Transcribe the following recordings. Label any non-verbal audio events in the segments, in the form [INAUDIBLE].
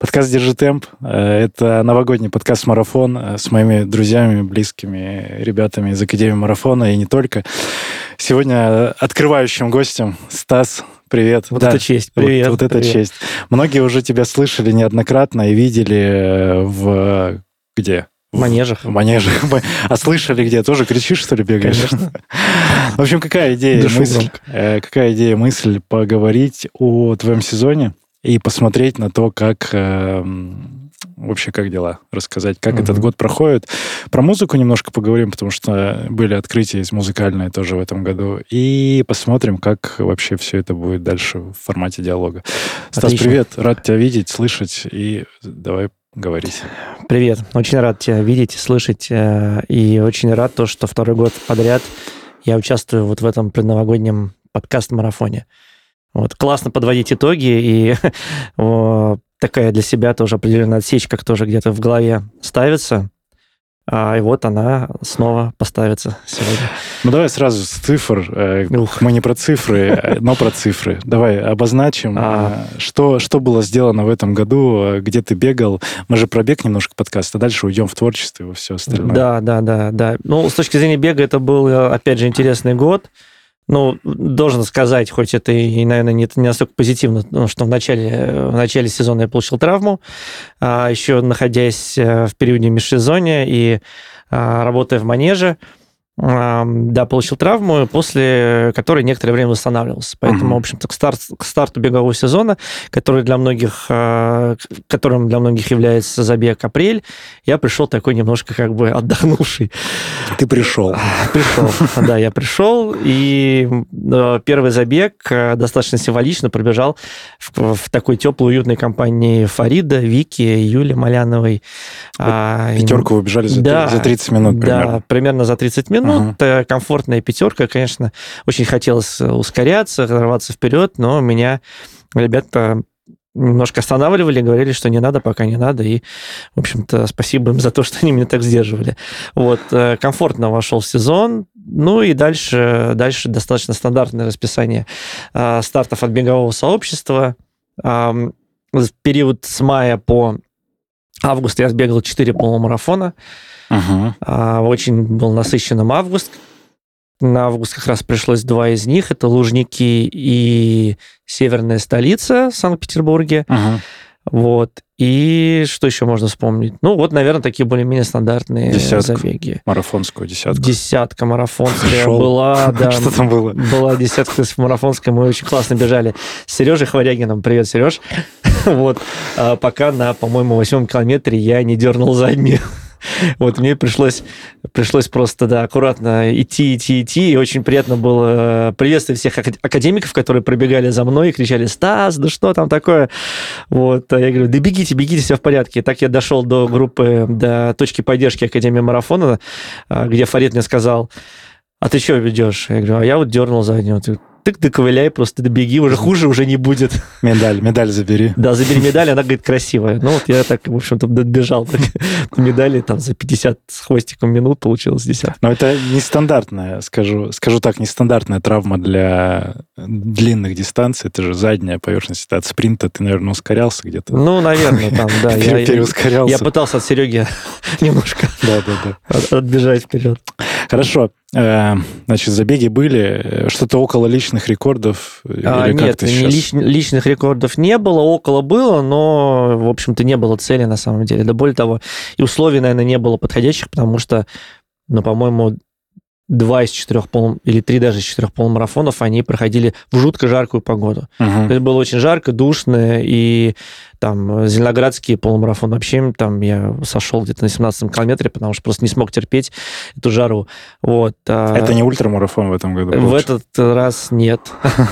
Подкаст «Держи темп» — это новогодний подкаст-марафон э, с моими друзьями, близкими ребятами из Академии марафона и не только. Сегодня открывающим гостем Стас. Привет. Вот да, это честь. Привет. Вот, вот это честь. Многие уже тебя слышали неоднократно и видели э, в... Где? В манежах. В манежах. [LAUGHS] А слышали где? Тоже кричишь, что ли, бегаешь? Конечно. [LAUGHS] В общем, какая идея, мысль? Э, какая идея, мысль поговорить о твоем сезоне? И посмотреть на то, как э, вообще как дела, рассказать, как mm-hmm. этот год проходит. Про музыку немножко поговорим, потому что были открытия музыкальные тоже в этом году. И посмотрим, как вообще все это будет дальше в формате диалога. Отлично. Стас, привет, рад тебя видеть, слышать, и давай говорить. Привет, очень рад тебя видеть, слышать, э, и очень рад то, что второй год подряд я участвую вот в этом предновогоднем подкаст-марафоне. Вот, классно подводить итоги, и [LAUGHS] такая для себя тоже определенная отсечка тоже где-то в голове ставится. А, и вот она снова поставится сегодня. Ну давай сразу с цифр. Э, Ух. Мы не про цифры, но про цифры. Давай обозначим, а... Э, что, что было сделано в этом году, где ты бегал. Мы же про бег немножко подкаст, а дальше уйдем в творчество и все остальное. Да, да, да, да. Ну, с точки зрения бега это был, опять же, интересный год. Ну, должен сказать, хоть это и, наверное, не, не настолько позитивно, ну, что в начале, в начале сезона я получил травму, а еще находясь э, в периоде межсезонья и а, работая в манеже, да, получил травму, после которой некоторое время восстанавливался. Поэтому, uh-huh. в общем-то, к, старт, к старту бегового сезона, который для многих, а, которым для многих является забег апрель, я пришел такой немножко как бы отдохнувший. Ты пришел. Пришел, да, я пришел, и первый забег а, достаточно символично пробежал в, в такой теплой, уютной компании Фарида, Вики, Юли Маляновой. А, Пятерку вы бежали за, да, за 30 минут примерно. Да, примерно за 30 минут ну, uh-huh. комфортная пятерка, конечно, очень хотелось ускоряться, рваться вперед, но меня ребята немножко останавливали, говорили, что не надо, пока не надо, и, в общем-то, спасибо им за то, что они меня так сдерживали. Вот, э, комфортно вошел в сезон, ну и дальше, дальше достаточно стандартное расписание э, стартов от бегового сообщества. Период с мая по август я сбегал 4 полумарафона, Ага. Очень был насыщенным август. На август как раз пришлось два из них. Это Лужники и северная столица в Санкт-Петербурге. Ага. Вот. И что еще можно вспомнить? Ну, вот, наверное, такие более-менее стандартные Десятка. забеги. Марафонскую десятку. Десятка марафонская Шел. была. [LAUGHS] Да, что там было? Была десятка марафонская, мы очень классно бежали. С Сережей Хварягином. Привет, Сереж. [LAUGHS] вот. А пока на, по-моему, восьмом километре я не дернул заднюю. [LAUGHS] Вот мне пришлось, пришлось просто, да, аккуратно идти, идти, идти. И очень приятно было э, приветствовать всех академиков, которые пробегали за мной и кричали, Стас, да что там такое? Вот, а я говорю, да бегите, бегите, все в порядке. И так я дошел до группы, до точки поддержки Академии марафона, а, где Фарид мне сказал, а ты что ведешь? Я говорю, а я вот дернул заднюю тык, доковыляй, просто добеги, уже хуже уже не будет. Медаль, медаль забери. Да, забери медаль, она, говорит, красивая. Ну, вот я так, в общем-то, добежал так, медали, там, за 50 с хвостиком минут получилось 10. Но это нестандартная, скажу, скажу так, нестандартная травма для длинных дистанций. Это же задняя поверхность. От спринта ты, наверное, ускорялся где-то. Ну, наверное, там, да. Я, переускорялся. Я пытался от Сереги [LAUGHS] немножко отбежать вперед. Хорошо. Э, значит, забеги были. Что-то около личных рекордов? А, или нет, лич, личных рекордов не было. Около было, но, в общем-то, не было цели на самом деле. Да более того, и условий, наверное, не было подходящих, потому что, ну, по-моему, два из четырех пол... или три даже из четырех полумарафонов, они проходили в жутко жаркую погоду. Мгм. То есть было очень жарко, душно, и там Зеленоградский полумарафон вообще, там я сошел где-то на 17 километре, потому что просто не смог терпеть эту жару. Вот. а, Это не ультрамарафон в этом году. в этот раз нет. [LAUGHS]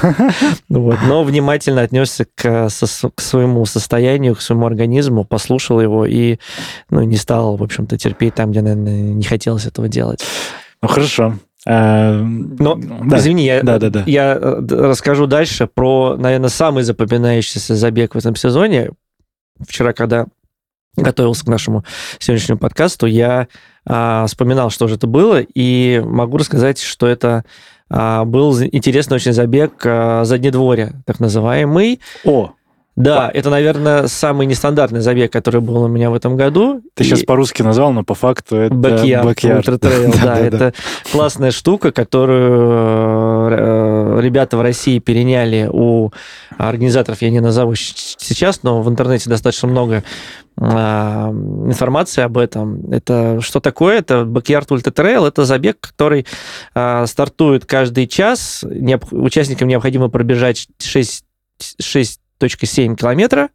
Вот. Но внимательно отнесся к, со- к своему состоянию, к своему организму, послушал его и ну, не стал, в общем-то, терпеть там, где, наверное, не хотелось этого делать. Ну, хорошо. Э, Но, да. Извини, я, Да, да, да. я э, расскажу дальше про, наверное, самый запоминающийся забег в этом сезоне. Вчера, когда готовился к нашему сегодняшнему подкасту, я а, вспоминал, что же это было, и могу рассказать, что это а, был интересный очень забег а, заднедворья, так называемый. О, Да, это, наверное, самый нестандартный забег, который был у меня в этом году. ты И- сейчас по-русски назвал, но по факту это Backyard, backyard. ультратрейл, [LAUGHS] да, Да-да-да. это классная штука, которую э, ребята в России переняли у организаторов, я не назову сейчас, но в интернете достаточно много а, информации об этом. Это что такое? Это Backyard Ultra Trail. Это забег, который а, стартует каждый час. Участникам необходимо пробежать 6, 6.7 километра,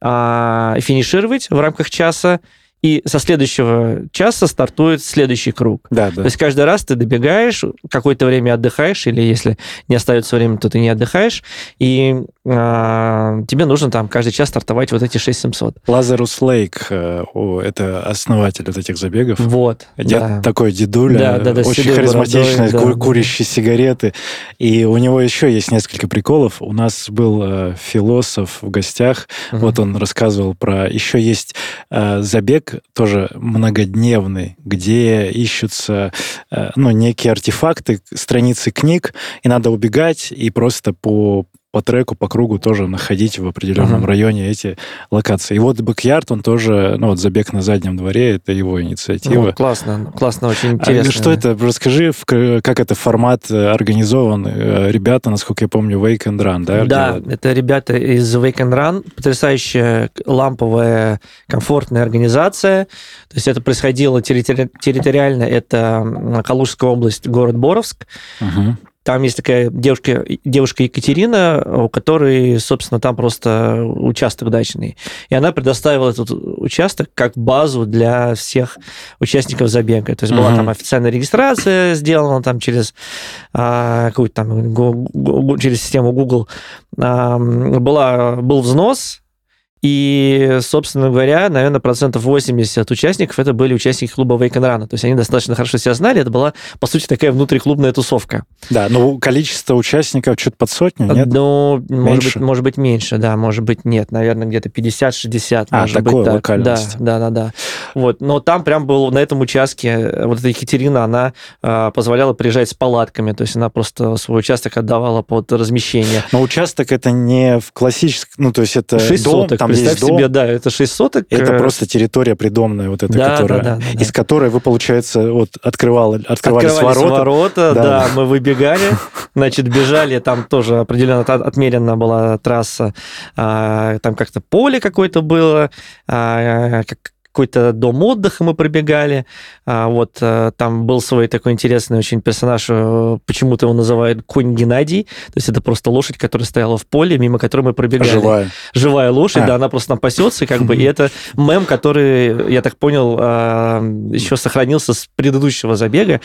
а, финишировать в рамках часа, и со следующего часа стартует следующий круг. Да, То да. есть каждый раз ты добегаешь, какое-то время отдыхаешь, или если не остается времени, то ты не отдыхаешь, и а, тебе нужно там каждый час стартовать вот эти 6700. Лазарус Лейк, э, о, это основатель вот этих забегов. Вот. Дед да. такой дедуля, Да, да, да, очень харизматичный, бородой, ку- да. курящий сигареты. И у него еще есть несколько приколов. У нас был э, философ в гостях, Мгм. вот он рассказывал про... Еще есть э, забег, тоже многодневный, где ищутся, э, ну, некие артефакты, страницы книг, и надо убегать и просто по по треку, по кругу тоже находить в определенном Мгм. районе эти локации. И вот Бэкьярд, он тоже, ну вот забег на заднем дворе, это его инициатива. Ну, классно, классно, очень А интересно. что это? Расскажи, как это формат э, организован. Э, Ребята, насколько я помню, Wake and Run, да? Да, делают? это ребята из Wake and Run, потрясающая ламповая, комфортная организация. То есть это происходило территори- территориально, это Калужская область, город Боровск. Мгм. Там есть такая девушка, девушка Екатерина, у которой, собственно, там просто участок дачный. И она предоставила этот участок как базу для всех участников забега. То есть была Мгм. там официальная регистрация сделана там через а, какую-то там гу- через систему Google. А, была, был взнос, и, собственно говоря, наверное, процентов 80 участников это были участники клуба Wake and Run. То есть они достаточно хорошо себя знали. Это была, по сути, такая внутриклубная тусовка. Да, но количество участников что-то под сотню, нет? Ну, может быть, может быть, меньше, да, может быть, нет. Наверное, где-то 50-60. А, может такой быть, так. локальности. Да, да, да, да. Вот. Но там прям был на этом участке, вот эта Екатерина, она э, позволяла приезжать с палатками, то есть она просто свой участок отдавала под размещение. Но участок это не в классическом, ну, то есть это 6 дом, соток, там представь дом, себе, да, это 6 соток. это э, просто территория придомная вот эта, Да, да, которая, да, да, да. из которой вы, получается, вот открывали, открывались, Открывались ворота. ворота, Да. да. мы выбегали, значит, бежали, там тоже определенно от- отмерена была трасса, а, там как-то поле какое-то было, а, какой-то дом отдыха мы пробегали, а, вот э, там был свой такой интересный очень персонаж, э, почему-то его называют конь Геннадий, то есть это просто лошадь, которая стояла в поле, мимо которой мы пробегали Живая. живая лошадь, А. да, она просто там пасется, как бы, и [LAUGHS] это мем, который, я так понял, еще сохранился с предыдущего забега.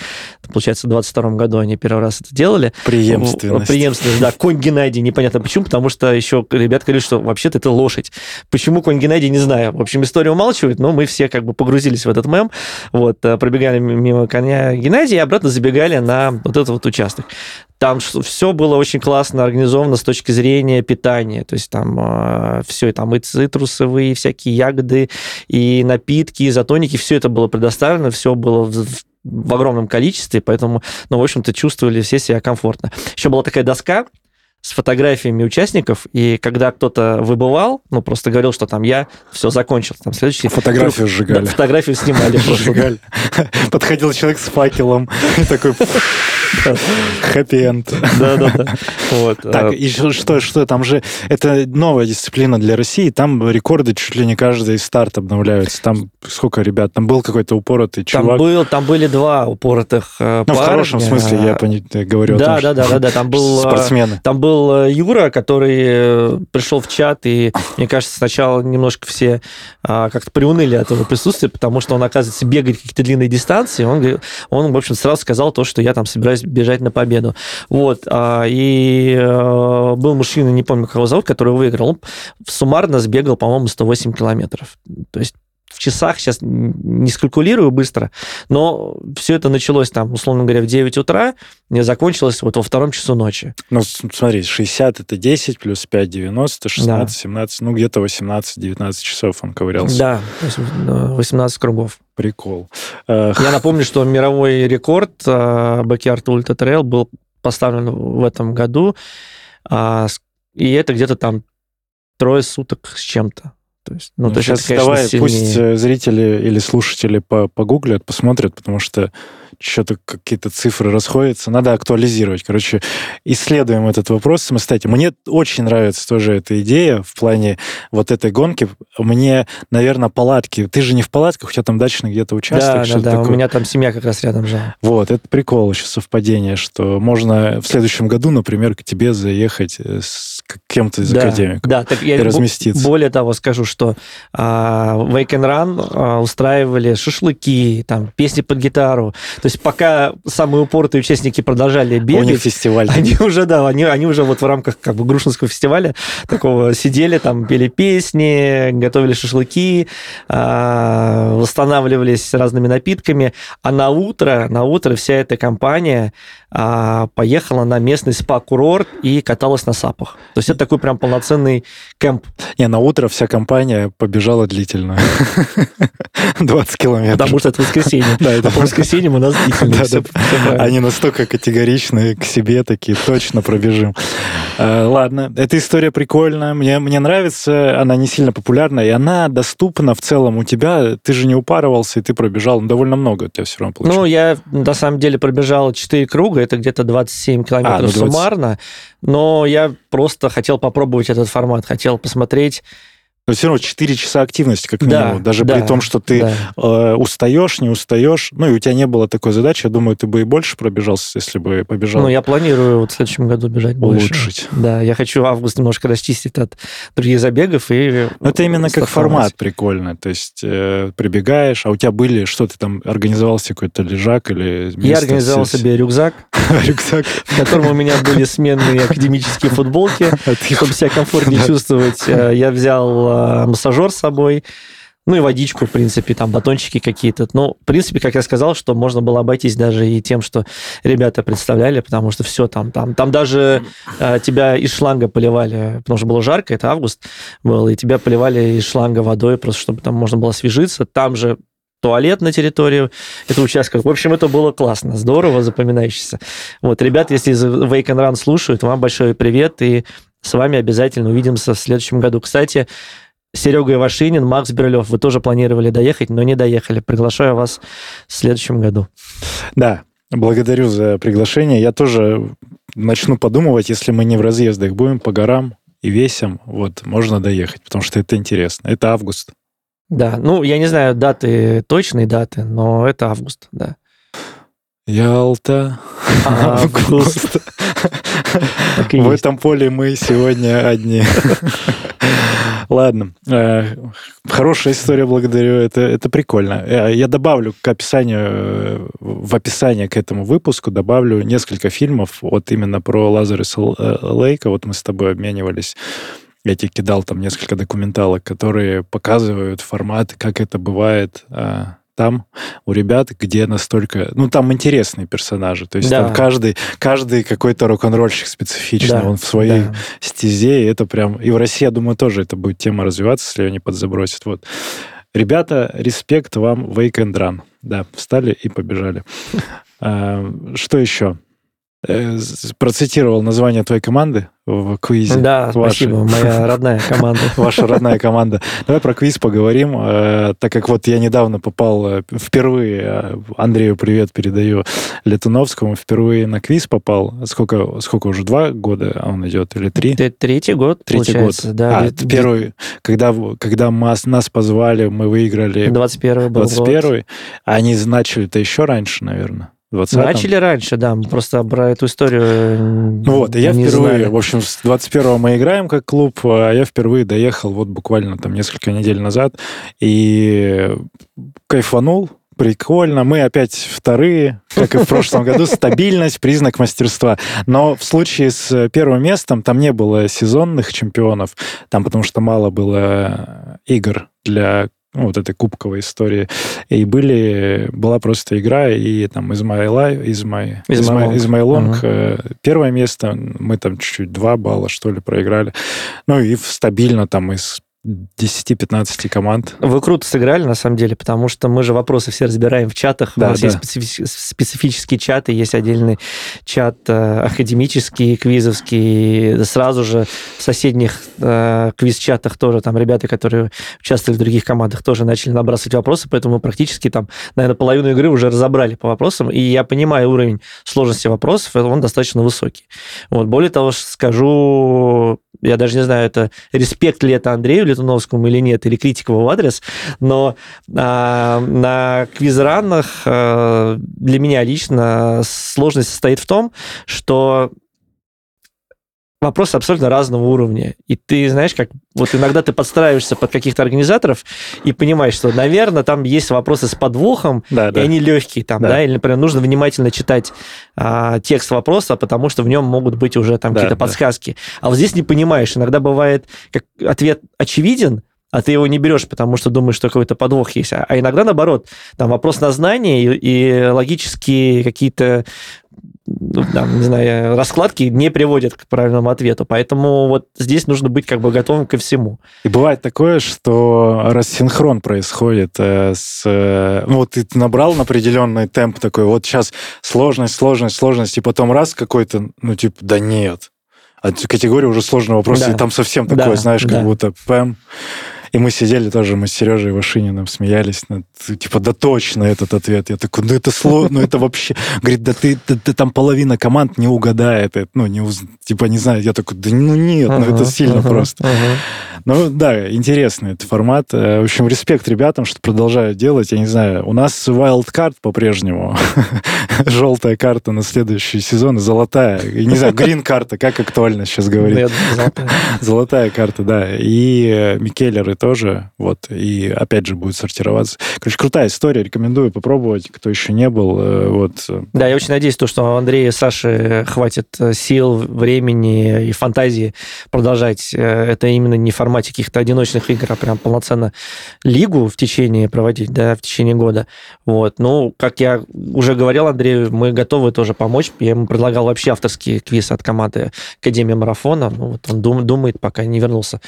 Получается, в 22 году они первый раз это делали. Преемственность. Преемственность, да. Конь Геннадий, непонятно почему, потому что еще ребят говорили, что вообще-то это лошадь. Почему конь Геннадий, не знаю. В общем, история умалчивает, но мы все как бы погрузились в этот мем, вот, э, пробегали мимо коня Геннадия и обратно забегали на вот этот вот участок. Там все было очень классно организовано с точки зрения питания. То есть там все, и там и цитрусовые, и всякие ягоды, и напитки, и изотоники, все это было предоставлено, все было в, в огромном количестве, поэтому, ну, в общем-то, чувствовали все себя комфортно. Еще была такая доска, с фотографиями участников, и когда кто-то выбывал, ну, просто говорил, что там я все закончил, там следующий... Фотографию круг- сжигали. Да, фотографию снимали. [LAUGHS] [LAUGHS] Подходил человек с факелом такой... Хэппи-энд. Да-да-да. Вот. [LAUGHS] Так, и что, что там же... Это новая дисциплина для России, там рекорды чуть ли не каждый старт обновляются. Там сколько ребят? Там был какой-то упоротый Там, чувак. был, там были два упоротых э, Ну, в хорошем смысле, я пони- говорю о том, Да, что да, да, да, да. Там [LAUGHS] был э, спортсмены. Там был э, Юра, который э, пришел в чат, и, мне кажется, сначала немножко все а, как-то приуныли от его присутствия, потому что он, оказывается, бегает какие-то длинные дистанции. Он, в общем, сразу сказал то, что я там собираюсь бежать на победу. Вот. а, И э, был мужчина, не помню, как его зовут, который выиграл. Он суммарно сбегал, по-моему, 108 километров. То есть в часах сейчас не скалькулирую быстро, но все это началось там, условно говоря, в 9 утра, и закончилось вот во втором часу ночи. Ну, смотри, 60 это 10, плюс 5, 90, 16, 17, ну, где-то 18-19 часов он ковырялся. Да, то есть э, 18 кругов. Прикол. Э, Я напомню, что мировой рекорд Backyard Ultra Trail был поставлен в этом году, а, и это где-то там трое суток с чем-то. То есть, ну, Ну, то сейчас это, конечно, давай, сильнее. пусть э, зрители или слушатели по- погуглят, посмотрят, потому что что-то какие-то цифры расходятся. Надо актуализировать. Короче, исследуем этот вопрос самостоятельно. Мне очень нравится тоже эта идея в плане вот этой гонки. Мне, наверное, палатки. Ты же не в палатках, у тебя там дачный где-то участок, Да, да, да, у такое. меня там семья как раз рядом жила. Вот, это прикол еще совпадение, что можно в следующем году, например, к тебе заехать э, с кем-то из да, академиков Да, так я и разместиться. более того скажу, что а, Wake and Run а, устраивали шашлыки, там, песни под гитару. То есть пока самые упоротые участники продолжали У них бегать, фестиваль. Они уже, да, они, они уже вот в рамках как бы Грушинского фестиваля такого сидели, там пели песни, готовили шашлыки, а, восстанавливались разными напитками, а на утро, на утро вся эта компания а, поехала на местный спа-курорт и каталась на сапах. То есть это такой прям полноценный кемп, Не, на утро вся компания побежала длительно. [LAUGHS] 20 километров. потому что это воскресенье. Да, это А по воскресеньям у нас [LAUGHS] Они настолько категоричны к себе такие, точно пробежим. Э, Ладно, эта история прикольная, мне, мне нравится, она не сильно популярна, и она доступна в целом у тебя. Ты же не упарывался, и ты пробежал ну, довольно много у тебя все равно Ну, получилось. я на самом деле пробежал 4 круга, это где-то 27 километров А, ну, 20. суммарно, но я просто хотел попробовать этот формат, хотел посмотреть. Но все равно 4 часа активности, как Да, минимум. Даже да, при том, что ты да. э, устаешь, не устаешь. Ну, и у тебя не было такой задачи. Я думаю, ты бы и больше пробежался, если бы побежал. Ну, я планирую вот в следующем году бежать больше. Улучшить. Да, я хочу август немножко расчистить от других забегов и... Ну, это именно как формат прикольно. То есть э, прибегаешь, а у тебя были, что ты там организовал себе какой-то лежак или Я место организовал с- себе рюкзак, [LAUGHS] рюкзак. в котором у меня были сменные академические футболки, [LAUGHS] чтобы себя комфортнее чувствовать. Э, Я взял э, массажер с собой, ну и водичку, в принципе, там батончики какие-то. Ну, в принципе, как я сказал, что можно было обойтись даже и тем, что ребята представляли, потому что все там, там, там даже э, тебя из шланга поливали, потому что было жарко, это август был, и тебя поливали из шланга водой, просто чтобы там можно было освежиться. Там же туалет на территории этого участка. В общем, это было классно, здорово, запоминающееся. Вот, ребят, если из Wake and Run слушают, вам большой привет, и с вами обязательно увидимся в следующем году. Кстати, Серега Ивашинин, Макс Берлев, вы тоже планировали доехать, но не доехали. Приглашаю вас в следующем году. Да, благодарю за приглашение. Я тоже начну подумывать, если мы не в разъездах будем по горам и весям, вот, можно доехать, потому что это интересно. Это август. Да, ну, я не знаю даты, точные даты, но это август, да. Ялта. Август. В этом поле мы сегодня одни. Ладно. Э, Хорошая история, благодарю. Это, это прикольно. Э, Я добавлю к описанию, э, в описание к этому выпуску добавлю несколько фильмов вот именно про Лазареса Лейка. Вот мы с тобой обменивались. Я тебе кидал там несколько документалок, которые показывают формат, как это бывает э, там у ребят, где настолько... Ну, там интересные персонажи. То есть Да. там каждый, каждый какой-то рок-н-ролльщик специфичный. Да, Он в своей да. стезе, и это прям... И в России, я думаю, тоже это будет тема развиваться, если ее не подзабросят. Вот. Ребята, респект вам, Wake and Run. Да, встали и побежали. [LAUGHS] А, Что еще? Э, процитировал название твоей команды в квизе. Да, вашей. спасибо, моя [LAUGHS] родная команда. Ваша родная команда. Давай про квиз поговорим, э, так как вот я недавно попал э, впервые, Андрею привет передаю, Летуновскому, впервые на квиз попал. Сколько, сколько уже, два года он идет или три? Третий год, Третий год. Да, а, первый, когда, когда нас, нас позвали, мы выиграли... 21 был 21 год. Они начали-то еще раньше, наверное. 20 Начали раньше, да, мы просто про эту историю вот, и я впервые, знали. в общем, с 21-го мы играем как клуб, а я впервые доехал вот буквально там несколько недель назад и кайфанул, прикольно. Мы опять вторые, как и в прошлом году. Стабильность, признак мастерства. Но в случае с первым местом там не было сезонных чемпионов, там потому что мало было игр для ну, вот этой кубковой истории. И были, была просто игра, и там из My Life, из My, из my, из my Long uh-huh. первое место, мы там чуть-чуть два балла, что ли, проиграли. Ну, и стабильно там из 10-15 команд. Вы круто сыграли, на самом деле, потому что мы же вопросы все разбираем в чатах. Да, У нас да. есть специфи- специфические чаты, есть отдельный чат э, академический, квизовский. Сразу же в соседних э, квиз-чатах тоже там ребята, которые участвовали в других командах, тоже начали набрасывать вопросы, поэтому мы практически там, наверное, половину игры уже разобрали по вопросам. И я понимаю уровень сложности вопросов, он достаточно высокий. Вот. Более того, скажу, я даже не знаю, это респект ли это Андрею Летуновскому или нет, или критика в адрес, но а, на квизранах а, для меня лично сложность состоит в том, что вопросы абсолютно разного уровня. И ты знаешь, как вот иногда ты подстраиваешься под каких-то организаторов и понимаешь, что, наверное, там есть вопросы с подвохом, да, и да. они легкие там, да. да, или, например, нужно внимательно читать а, текст вопроса, потому что в нем могут быть уже там да, какие-то да. подсказки. А вот здесь не понимаешь. Иногда бывает, как ответ очевиден, а ты его не берешь, потому что думаешь, что какой-то подвох есть. А, а иногда, наоборот, там вопрос на знание и, и логические какие-то там, не знаю, раскладки не приводят к правильному ответу. Поэтому вот здесь нужно быть как бы готовым ко всему. И бывает такое, что рассинхрон происходит э, с... Э, ну, вот ты набрал на определенный темп такой, вот сейчас сложность, сложность, сложность, и потом раз какой-то, ну, типа, да нет. А категория уже сложного вопроса, да. и там совсем такое, да, знаешь, как да. будто пэм. И мы сидели тоже, мы с Сережей Вашининым смеялись, над, типа, да точно этот ответ. Я такой, ну это сложно, ну это вообще... Говорит, да ты, да, ты там половина команд не угадает, ну, не, типа, не знаю. Я такой, да ну нет, ну это сильно просто. [LAUGHS] Ну да, интересный этот формат. Э, в общем, респект ребятам, что продолжают делать. Я не знаю, у нас wildcard по-прежнему. [LAUGHS] Желтая карта на следующий сезон золотая. И не знаю, грин-карта, как актуально сейчас говорить. [LAUGHS] Золотая карта, да. И э, Микеллеры тоже, вот, и опять же будет сортироваться. Короче, крутая история, рекомендую попробовать, кто еще не был, э, вот. Да, я очень надеюсь, то, что Андрея и Саши хватит сил, времени и фантазии продолжать. Это именно не в формате каких-то одиночных игр, а прям полноценно лигу в течение проводить, да, в течение года. Вот. Ну, как я уже говорил Андрею, мы готовы тоже помочь. Я ему предлагал вообще авторский квиз от команды Академия Марафона. Ну, вот он думает, пока не вернулся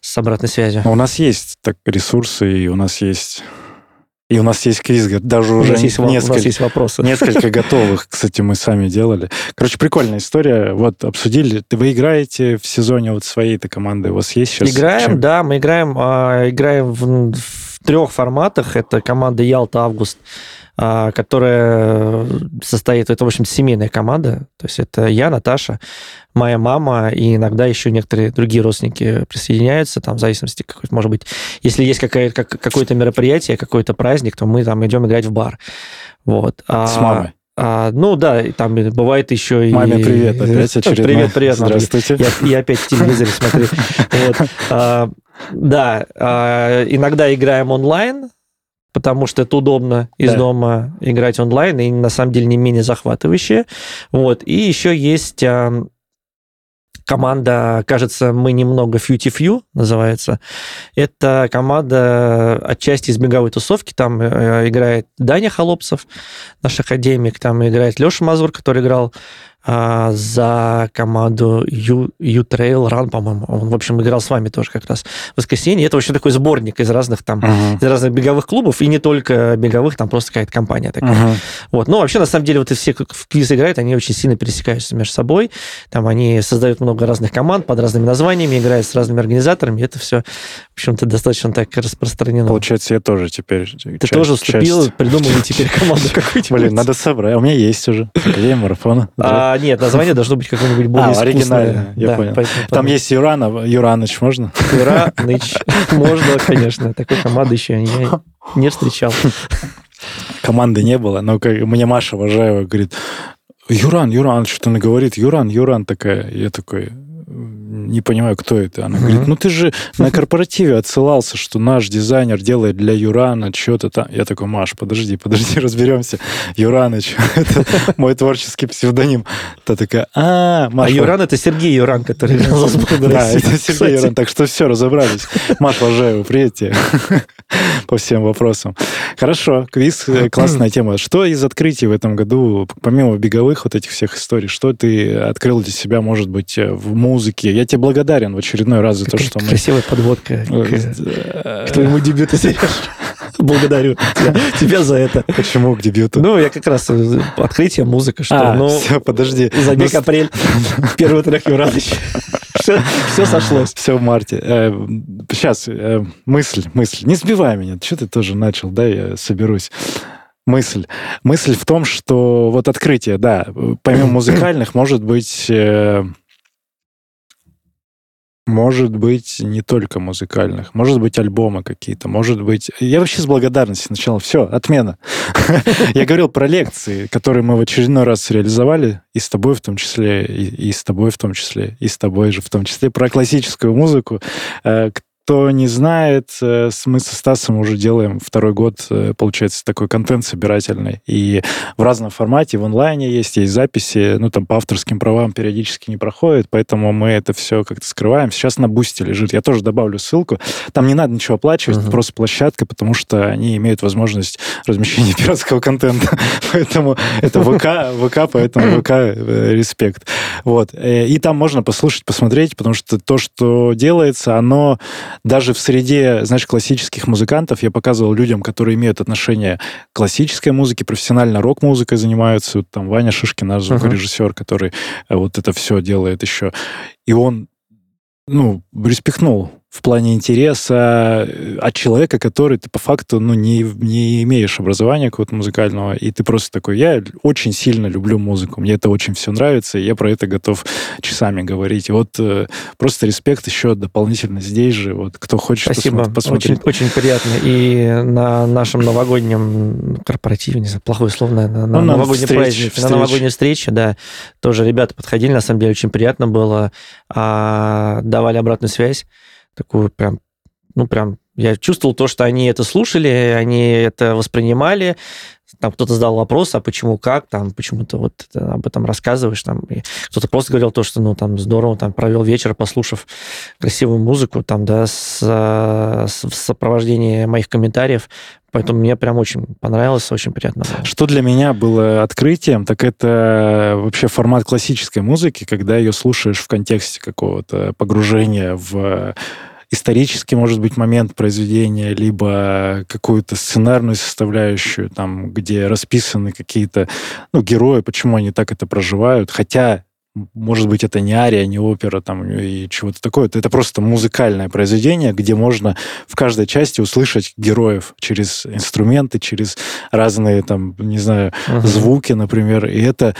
с обратной связью. У нас нас есть так, ресурсы, и у нас есть... И у нас есть квиз, даже уже есть, несколько, у нас есть вопросы. Несколько [LAUGHS] готовых, кстати, мы сами делали. Короче, прикольная история. Вот, обсудили. Вы играете в сезоне вот своей-то команды? У вас есть сейчас... Играем, чем? да, мы играем, а, играем в, в трех форматах. Это команда Ялта Август, которая состоит, это, в общем, семейная команда. То есть это я, Наташа, моя мама и иногда еще некоторые другие родственники присоединяются, там, в зависимости, какой может быть, если есть какое- как, какое-то мероприятие, какой-то праздник, то мы там идем играть в бар. Вот. С мамой? А, ну да, там бывает еще и... Маме привет опять очередной. Привет, привет. Здравствуйте. Я, я опять в телевизоре смотрю. А, да, а, иногда играем онлайн, потому что это удобно из да. дома играть онлайн, и на самом деле не менее захватывающее. Вот. И еще есть а, команда, кажется, мы немного Фьюти Фью называется. Это команда отчасти из беговой тусовки. Там э, играет Даня Холопцев, наш академик, там играет Леша Мазур, который играл а, за команду U, U-Trail Run, по-моему. Он, в общем, играл с вами тоже как раз в воскресенье. Это вообще такой сборник из разных там, uh-huh. из разных беговых клубов, и не только беговых, там просто какая-то компания такая. Uh-huh. Вот. Но вообще, на самом деле, вот и все, в квиз играют, они очень сильно пересекаются между собой. Там они создают много разных команд под разными названиями, играют с разными организаторами. Это все, в общем-то, достаточно так распространено. Получается, я тоже теперь Ты часть, тоже вступил, часть... придумал теперь команду [LAUGHS] какую-нибудь. Блин, надо собрать. У меня есть уже. Академия марафона. А, нет, название должно быть какое-нибудь более а, оригинальное, я да, понял. Поэтому, Там есть Юрана, Юраныч, можно? Юраныч, можно, конечно. Такой команды еще я не встречал. Команды не было, но как, мне Маша Важаева говорит, Юран, Юран, что она говорит, Юран, Юран такая. Я такой, не понимаю, кто это. Она говорит, ну ты же на корпоративе отсылался, что наш дизайнер делает для Юрана что-то там. Я такой, Маш, подожди, подожди, [LAUGHS] разберемся. Юраныч, [LAUGHS] это мой творческий псевдоним. Та такая, а, Маш. А Юран это Сергей Юран, который Да, [LAUGHS] это Сергей Юран, так что все, разобрались. Маш привет тебе по всем вопросам. Хорошо, квиз, э, [CLEARS THROAT] классная тема. Что из открытий в этом году, помимо беговых вот этих всех историй, что ты открыл для себя, может быть, э, в музыке? Я тебе благодарен в очередной раз за то, что мы... Красивая подводка к, к твоему дебюту, Сереж. Благодарю тебя, за это. Почему к дебюту? Ну, я как раз э, открытие, музыка, что. А, ну, все, подожди. Забег ну, апрель, первый трек Юраныч. Все, сошлось. Все в марте. Э, сейчас, э, мысль, мысль. Не сбивай меня. Что ты тоже начал, да, я соберусь мысль. Мысль в том, что вот открытие, да, помимо музыкальных, может быть, может быть, не только музыкальных. Может быть, альбомы какие-то. Может быть... Я вообще с благодарностью начал. Все, отмена. [LAUGHS] Я говорил про лекции, которые мы в очередной раз реализовали, и с тобой в том числе, и, с тобой в том числе, и с тобой же в том числе, про классическую музыку. Кто не знает, э, мы со Стасом уже делаем второй год, э, получается, такой контент собирательный. И в разном формате, в онлайне есть, есть записи, ну, там по авторским правам периодически не проходит, поэтому мы это все как-то скрываем. Сейчас на Бусте лежит. Я тоже добавлю ссылку. Там не надо ничего оплачивать, uh-huh. это просто площадка, потому что они имеют возможность размещения [LAUGHS] пиратского контента. [LAUGHS] поэтому это ВК, ВК, поэтому ВК э, респект. Вот. И там можно послушать, посмотреть, потому что то, что делается, оно даже в среде, знаешь, классических музыкантов я показывал людям, которые имеют отношение к классической музыке, профессионально рок-музыкой занимаются. Вот там Ваня Шишкин, наш звукорежиссер, uh-huh. который э, вот это все делает еще. И он, ну, респектнул в плане интереса э, от человека, который ты по факту ну, не, не имеешь образования какого-то музыкального, и ты просто такой, я очень сильно люблю музыку, мне это очень все нравится, и я про это готов часами говорить. И вот э, просто респект еще дополнительно здесь же, вот кто хочет Спасибо, посмотреть. Очень, очень приятно. И на нашем новогоднем корпоративе, не знаю, плохое слово, на, на ну, новогоднем празднике, на новогодней встрече, да, тоже ребята подходили, на самом деле очень приятно было, а, давали обратную связь, такую прям, ну, прям, я чувствовал то, что они это слушали, они это воспринимали, там кто-то задал вопрос, а почему, как, там, почему ты вот об этом рассказываешь, там, и кто-то просто говорил то, что, ну, там, здорово, там, провел вечер, послушав красивую музыку, там, да, с, с, в моих комментариев, поэтому мне прям очень понравилось, очень приятно было. Что для меня было открытием, так это вообще формат классической музыки, когда ее слушаешь в контексте какого-то погружения в исторический, может быть, момент произведения, либо какую-то сценарную составляющую, там, где расписаны какие-то ну, герои, почему они так это проживают. Хотя может быть, это не ария, не опера там и чего-то такое. Это просто музыкальное произведение, где можно в каждой части услышать героев через инструменты, через разные там, не знаю, uh-huh. звуки, например. И это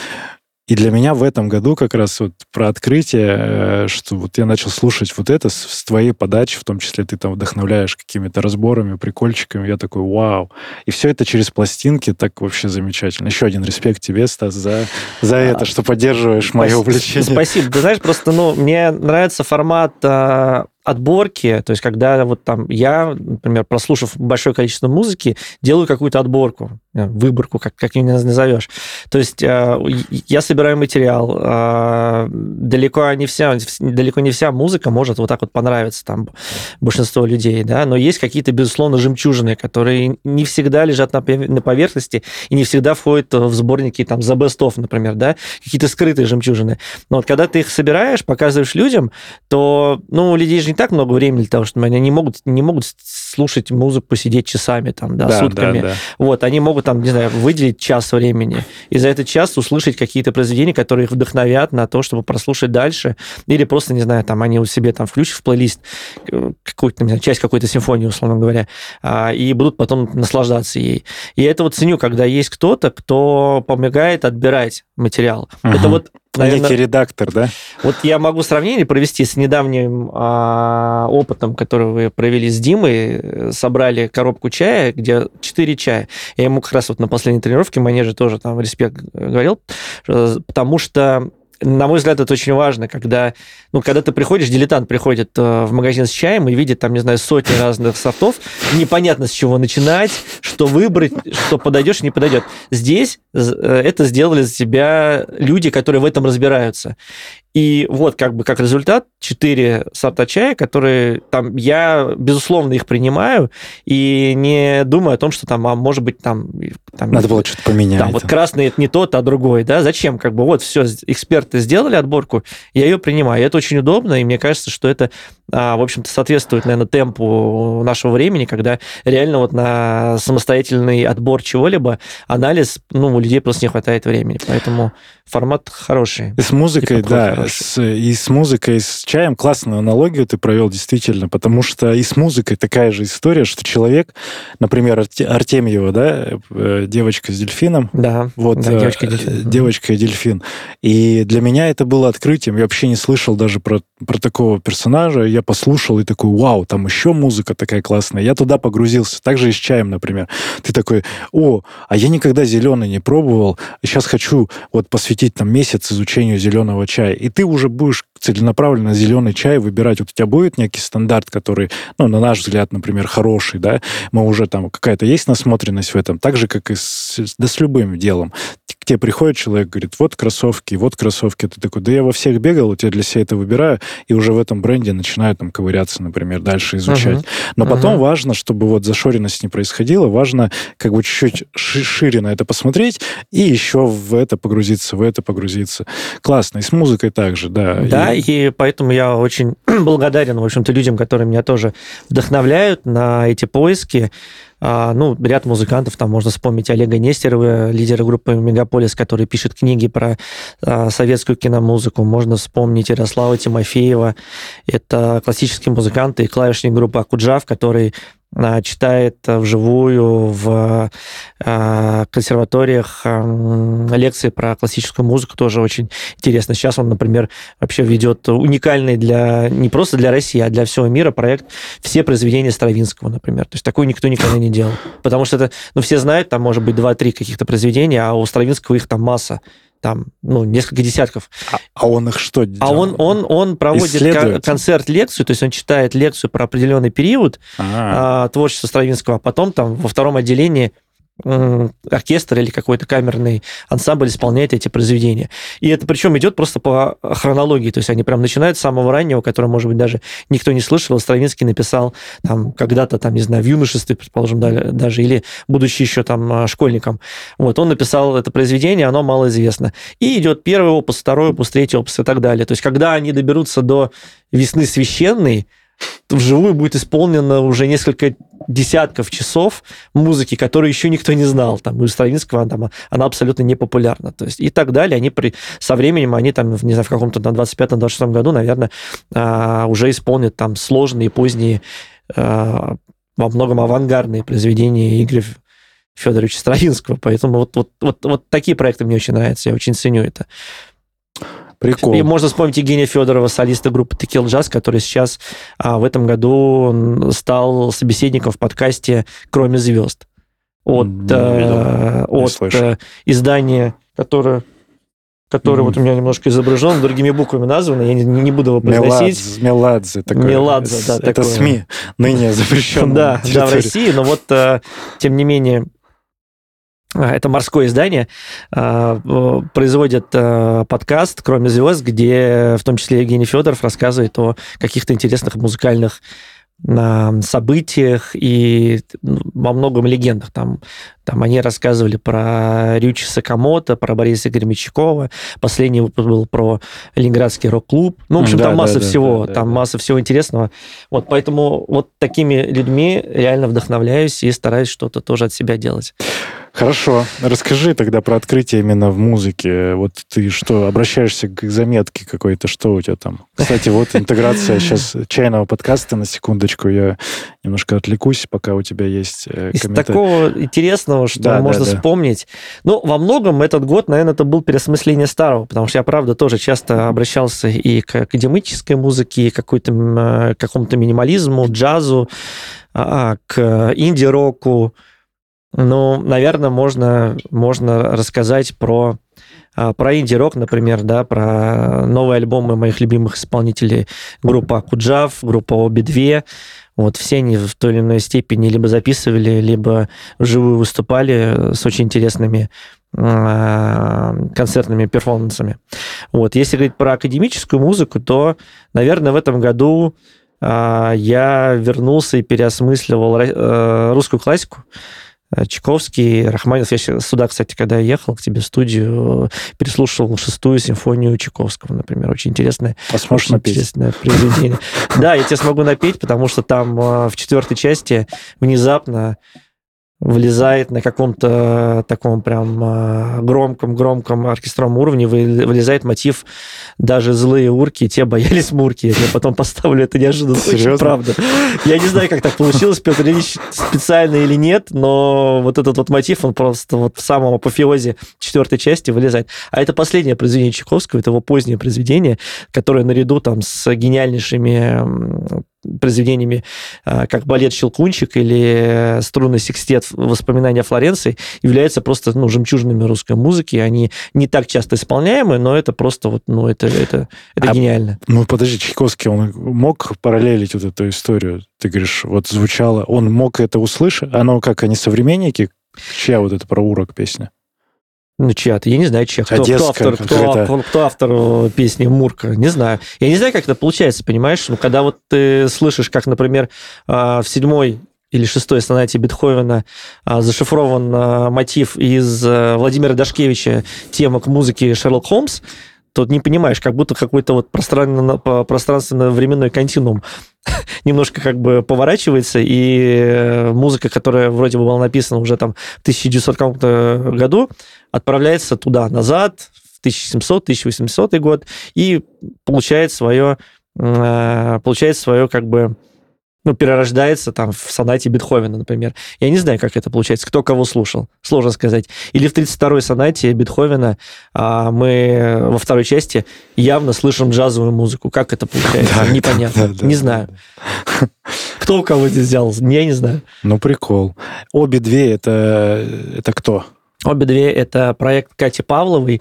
и для меня в этом году как раз вот про открытие, э, что вот я начал слушать вот это с, с твоей подачи, в том числе ты там вдохновляешь какими-то разборами, прикольчиками, я такой, вау. И все это через пластинки, так вообще замечательно. Еще один респект тебе, Стас, за, за а, это, что поддерживаешь мое увлечение. Спасибо. Ты знаешь, просто, ну, мне нравится формат а, отборки, то есть когда вот там я, например, прослушав большое количество музыки, делаю какую-то отборку, э, выборку, как, как ее назовешь. То есть э, я собираю материал, э, далеко не вся, далеко не вся музыка может вот так вот понравиться там большинство людей, да, но есть какие-то, безусловно, жемчужины, которые не всегда лежат на, поверхности и не всегда входят в сборники там The Best например, да, какие-то скрытые жемчужины. Но вот когда ты их собираешь, показываешь людям, то, ну, людей же не так много времени для того, что они не могут, не могут слушать музыку, посидеть часами, там, да, да сутками. Да, да. Вот, они могут, там, не знаю, выделить час времени, и за этот час услышать какие-то произведения, которые их вдохновят на то, чтобы прослушать дальше, или просто, не знаю, там, они у себя там включат в плейлист э, какую-то, знаю, часть какой-то симфонии, условно говоря, а, и будут потом наслаждаться ей. И это вот ценю, когда есть кто-то, кто помогает отбирать материал. Угу. Это вот Наверное, Некий редактор, да? Вот я могу сравнение провести с недавним а, опытом, который вы провели с Димой. Собрали коробку чая, где 4 чая. Я ему как раз вот на последней тренировке манеже тоже там респект говорил, потому что на мой взгляд, это очень важно, когда, ну, когда ты приходишь, дилетант приходит э, в магазин с чаем и видит там, не знаю, сотни разных сортов, непонятно с чего начинать, что выбрать, что подойдешь, не подойдет. Здесь э, это сделали за тебя люди, которые в этом разбираются. И вот как бы как результат четыре сорта чая, которые там я безусловно их принимаю и не думаю о том, что там, а может быть там, там надо было что-то поменять. Да, вот красный это не тот, а другой, да? Зачем? Как бы вот все эксперты сделали отборку, я ее принимаю. И это очень удобно, и мне кажется, что это в общем-то соответствует, наверное, темпу нашего времени, когда реально вот на самостоятельный отбор чего-либо анализ, ну у людей просто не хватает времени, поэтому формат хороший. И с музыкой, да, с, и с музыкой, и с чаем классную аналогию ты провел действительно, потому что и с музыкой такая же история, что человек, например, Арте, Артемьева, да, э, девочка с дельфином. Да, вот, да, девочка и э, дельфин. Девочка и дельфин. И для меня это было открытием. Я вообще не слышал даже про, про такого персонажа. Я послушал и такой, вау, там еще музыка такая классная. Я туда погрузился. Так же и с чаем, например. Ты такой, о, а я никогда зеленый не пробовал. Сейчас хочу вот посвятить там месяц изучению зеленого чая, и ты уже будешь целенаправленно зеленый чай выбирать. Вот у тебя будет некий стандарт, который, ну, на наш взгляд, например, хороший, да, мы уже там какая-то есть насмотренность в этом, так же, как и с, да с любым делом к тебе приходит человек, говорит, вот кроссовки, вот кроссовки. Ты такой, да я во всех бегал, вот я для себя это выбираю, и уже в этом бренде начинаю там ковыряться, например, дальше изучать. Uh-huh. Но потом uh-huh. важно, чтобы вот зашоренность не происходила, важно как бы чуть-чуть шире на это посмотреть и еще в это погрузиться, в это погрузиться. Классно. И с музыкой также, да. Да, и, поэтому я очень [CLEARS THROAT] благодарен, в общем-то, людям, которые меня тоже вдохновляют на эти поиски. А, ну, ряд музыкантов, там можно вспомнить Олега Нестерова, лидера группы «Мегаполис», который пишет книги про а, советскую киномузыку. Можно вспомнить Ярослава Тимофеева. Это классический музыкант и клавишник группы «Акуджав», который читает вживую в а, консерваториях лекции про классическую музыку, тоже очень интересно. Сейчас он, например, вообще ведет уникальный для не просто для России, а для всего мира проект «Все произведения Стравинского», например. То есть такой никто никогда не делал. Потому что это, ну, все знают, там может быть 2-3 каких-то произведения, а у Стравинского их там масса там, ну, несколько десятков. А, а он их что делает? А он, он, он проводит концерт-лекцию, то есть он читает лекцию про определенный период а, творчества Стравинского, а потом там во втором отделении оркестр или какой-то камерный ансамбль исполняет эти произведения. И это причем идет просто по хронологии, то есть они прям начинают с самого раннего, которое, может быть, даже никто не слышал. Стравинский написал там когда-то, там, не знаю, в юношестве, предположим, даже, или будучи еще там а, школьником. Вот, он написал это произведение, оно малоизвестно. И идет первый опус, второй опус, третий опус и так далее. То есть когда они доберутся до «Весны священной», вживую будет исполнено уже несколько десятков часов музыки, которую еще никто не знал. Там, у Стравинского там, она абсолютно не популярна. То есть, и так далее. Они при, со временем, они там, не знаю, в каком-то на 25-26 году, наверное, а, уже исполнят там сложные, поздние, а, во многом авангардные произведения Игоря Федоровича Стравинского. Поэтому вот, вот, вот, вот такие проекты мне очень нравятся. Я очень ценю это. Прикол. И можно вспомнить Евгения Федорова, солиста группы Текил Джаз, который сейчас а, в этом году стал собеседником в подкасте «Кроме звезд» от, э, от э, издания, которое который mm. вот у меня немножко изображен, другими буквами назван, я не, не буду его произносить. Меладзе. Такое. Меладзе, да. Это такое. СМИ, ныне [LAUGHS] запрещенное. Да, да, в России, но вот, э, тем не менее, это морское издание, э, производит подкаст «Кроме звезд», где в том числе Евгений Федоров рассказывает о каких-то интересных музыкальных событиях и ну, во многом легендах. Там, там они рассказывали про Рючи Сакамото, про Бориса Гремячкова. Последний выпуск был про Ленинградский рок-клуб. Ну, в общем, да, там масса да, всего, да, там да. масса всего интересного. Вот поэтому вот такими людьми реально вдохновляюсь и стараюсь что-то тоже от себя делать. Хорошо. Расскажи тогда про открытие именно в музыке. Вот ты что, обращаешься к заметке какой-то, что у тебя там? Кстати, вот [LAUGHS] интеграция сейчас чайного подкаста, на секундочку, я немножко отвлекусь, пока у тебя есть э, Из такого интересного, что да, можно да, да. вспомнить. Ну, во многом этот год, наверное, это был переосмысление старого, потому что я, правда, тоже часто обращался и к академической музыке, и к какой-то, какому-то минимализму, джазу, а, к инди-року, ну, наверное, можно, можно рассказать про, а, про инди-рок, например, да, про новые альбомы моих любимых исполнителей. Группа Акуджав, группа Оби-2. Вот все они в той или иной степени либо записывали, либо вживую выступали с очень интересными а, концертными перформансами. Вот. Если говорить про академическую музыку, то, наверное, в этом году а, я вернулся и переосмысливал э, русскую классику. Э, Чайковский, Рахманинов. Я сюда, кстати, когда я ехал к тебе в студию, переслушивал шестую симфонию Чайковского, например. Очень интересное, а очень напеть? интересное произведение. [LAUGHS] Да, я тебе смогу напеть, потому что там э, в четвертой части внезапно влезает на каком-то таком прям громком-громком а, оркестровом уровне, вылезает мотив даже злые урки, те боялись мурки. Я потом поставлю это неожиданно. Серьезно? Очень правда. Я не знаю, как так получилось, Петр Ильич специально или нет, но вот этот вот мотив, он просто вот в самом апофеозе четвертой части вылезает. А это последнее произведение Чайковского, это его позднее произведение, которое наряду там с гениальнейшими произведениями, а, как балет «Щелкунчик» или струнный секстет «Воспоминания Флоренции» являются просто ну, жемчужинами русской музыки. Они не так часто исполняемы, но это просто вот, ну, это, это, это а, гениально. Ну, подожди, Чайковский, он мог параллелить вот эту историю? Ты говоришь, вот звучало, он мог это услышать? Оно как, они современники? Чья вот эта про урок песня? Ну, чья-то, я не знаю, чья. Кто, кто, автор, кто, кто автор э, песни Мурка, не знаю. Я не знаю, как это получается, понимаешь? Ну, когда вот ты слышишь, как, например, а, в седьмой или шестой сонате Бетховена а, зашифрован мотив из э, Владимира Дашкевича тема к музыке Шерлок Холмс, то не понимаешь, как будто какой-то вот пространственно-временной континуум [LAUGHS] немножко как бы поворачивается, и э, музыка, которая вроде бы была написана уже там в 1900 каком-то году, отправляется туда, назад, в 1700-1800 год, и получает свое, э, получает свое как бы ну, перерождается там в сонате Бетховена, например. Я не знаю, как это получается, кто кого слушал, сложно сказать. Или в 32-й сонате Бетховена а, мы во второй части явно слышим джазовую музыку. Как это получается? Да, Непонятно. Да, да, не знаю. Кто у кого здесь взял? Я не знаю. Ну, прикол. Обе две это, это кто? Обе две это проект Кати Павловой,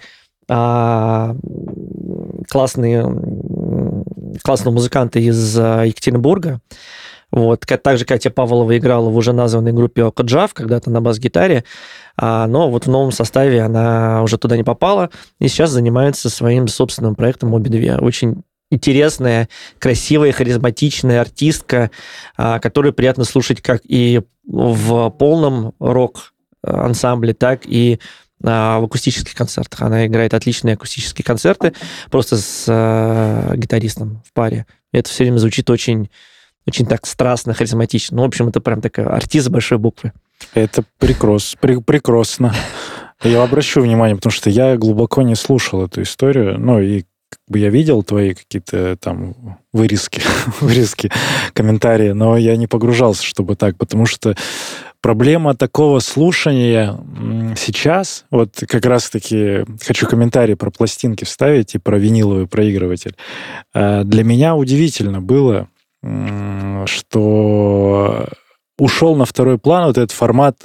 а, классные, классные музыканты из а, Екатеринбурга. Вот. Также Катя Павлова играла в уже названной группе Окаджав, когда-то на бас-гитаре, а, но вот в новом составе она уже туда не попала и сейчас занимается своим собственным проектом «Обе две». Очень интересная, красивая, харизматичная артистка, а, которую приятно слушать как и в полном рок-ансамбле, так и в акустических концертах. Она играет отличные акустические концерты просто с гитаристом в паре. И это все время звучит очень очень так страстно, харизматично. Ну, в общем, это прям такая артист большой буквы. Это прикрос, при, прекрасно. Я обращу внимание, потому что я глубоко не слушал эту историю. Ну, и как бы я видел твои какие-то там вырезки, [LAUGHS] вырезки, комментарии, но я не погружался, чтобы так, потому что проблема такого слушания сейчас, вот как раз-таки хочу комментарий про пластинки вставить и про виниловый проигрыватель. Э, для меня удивительно было, что ушел на второй план вот этот формат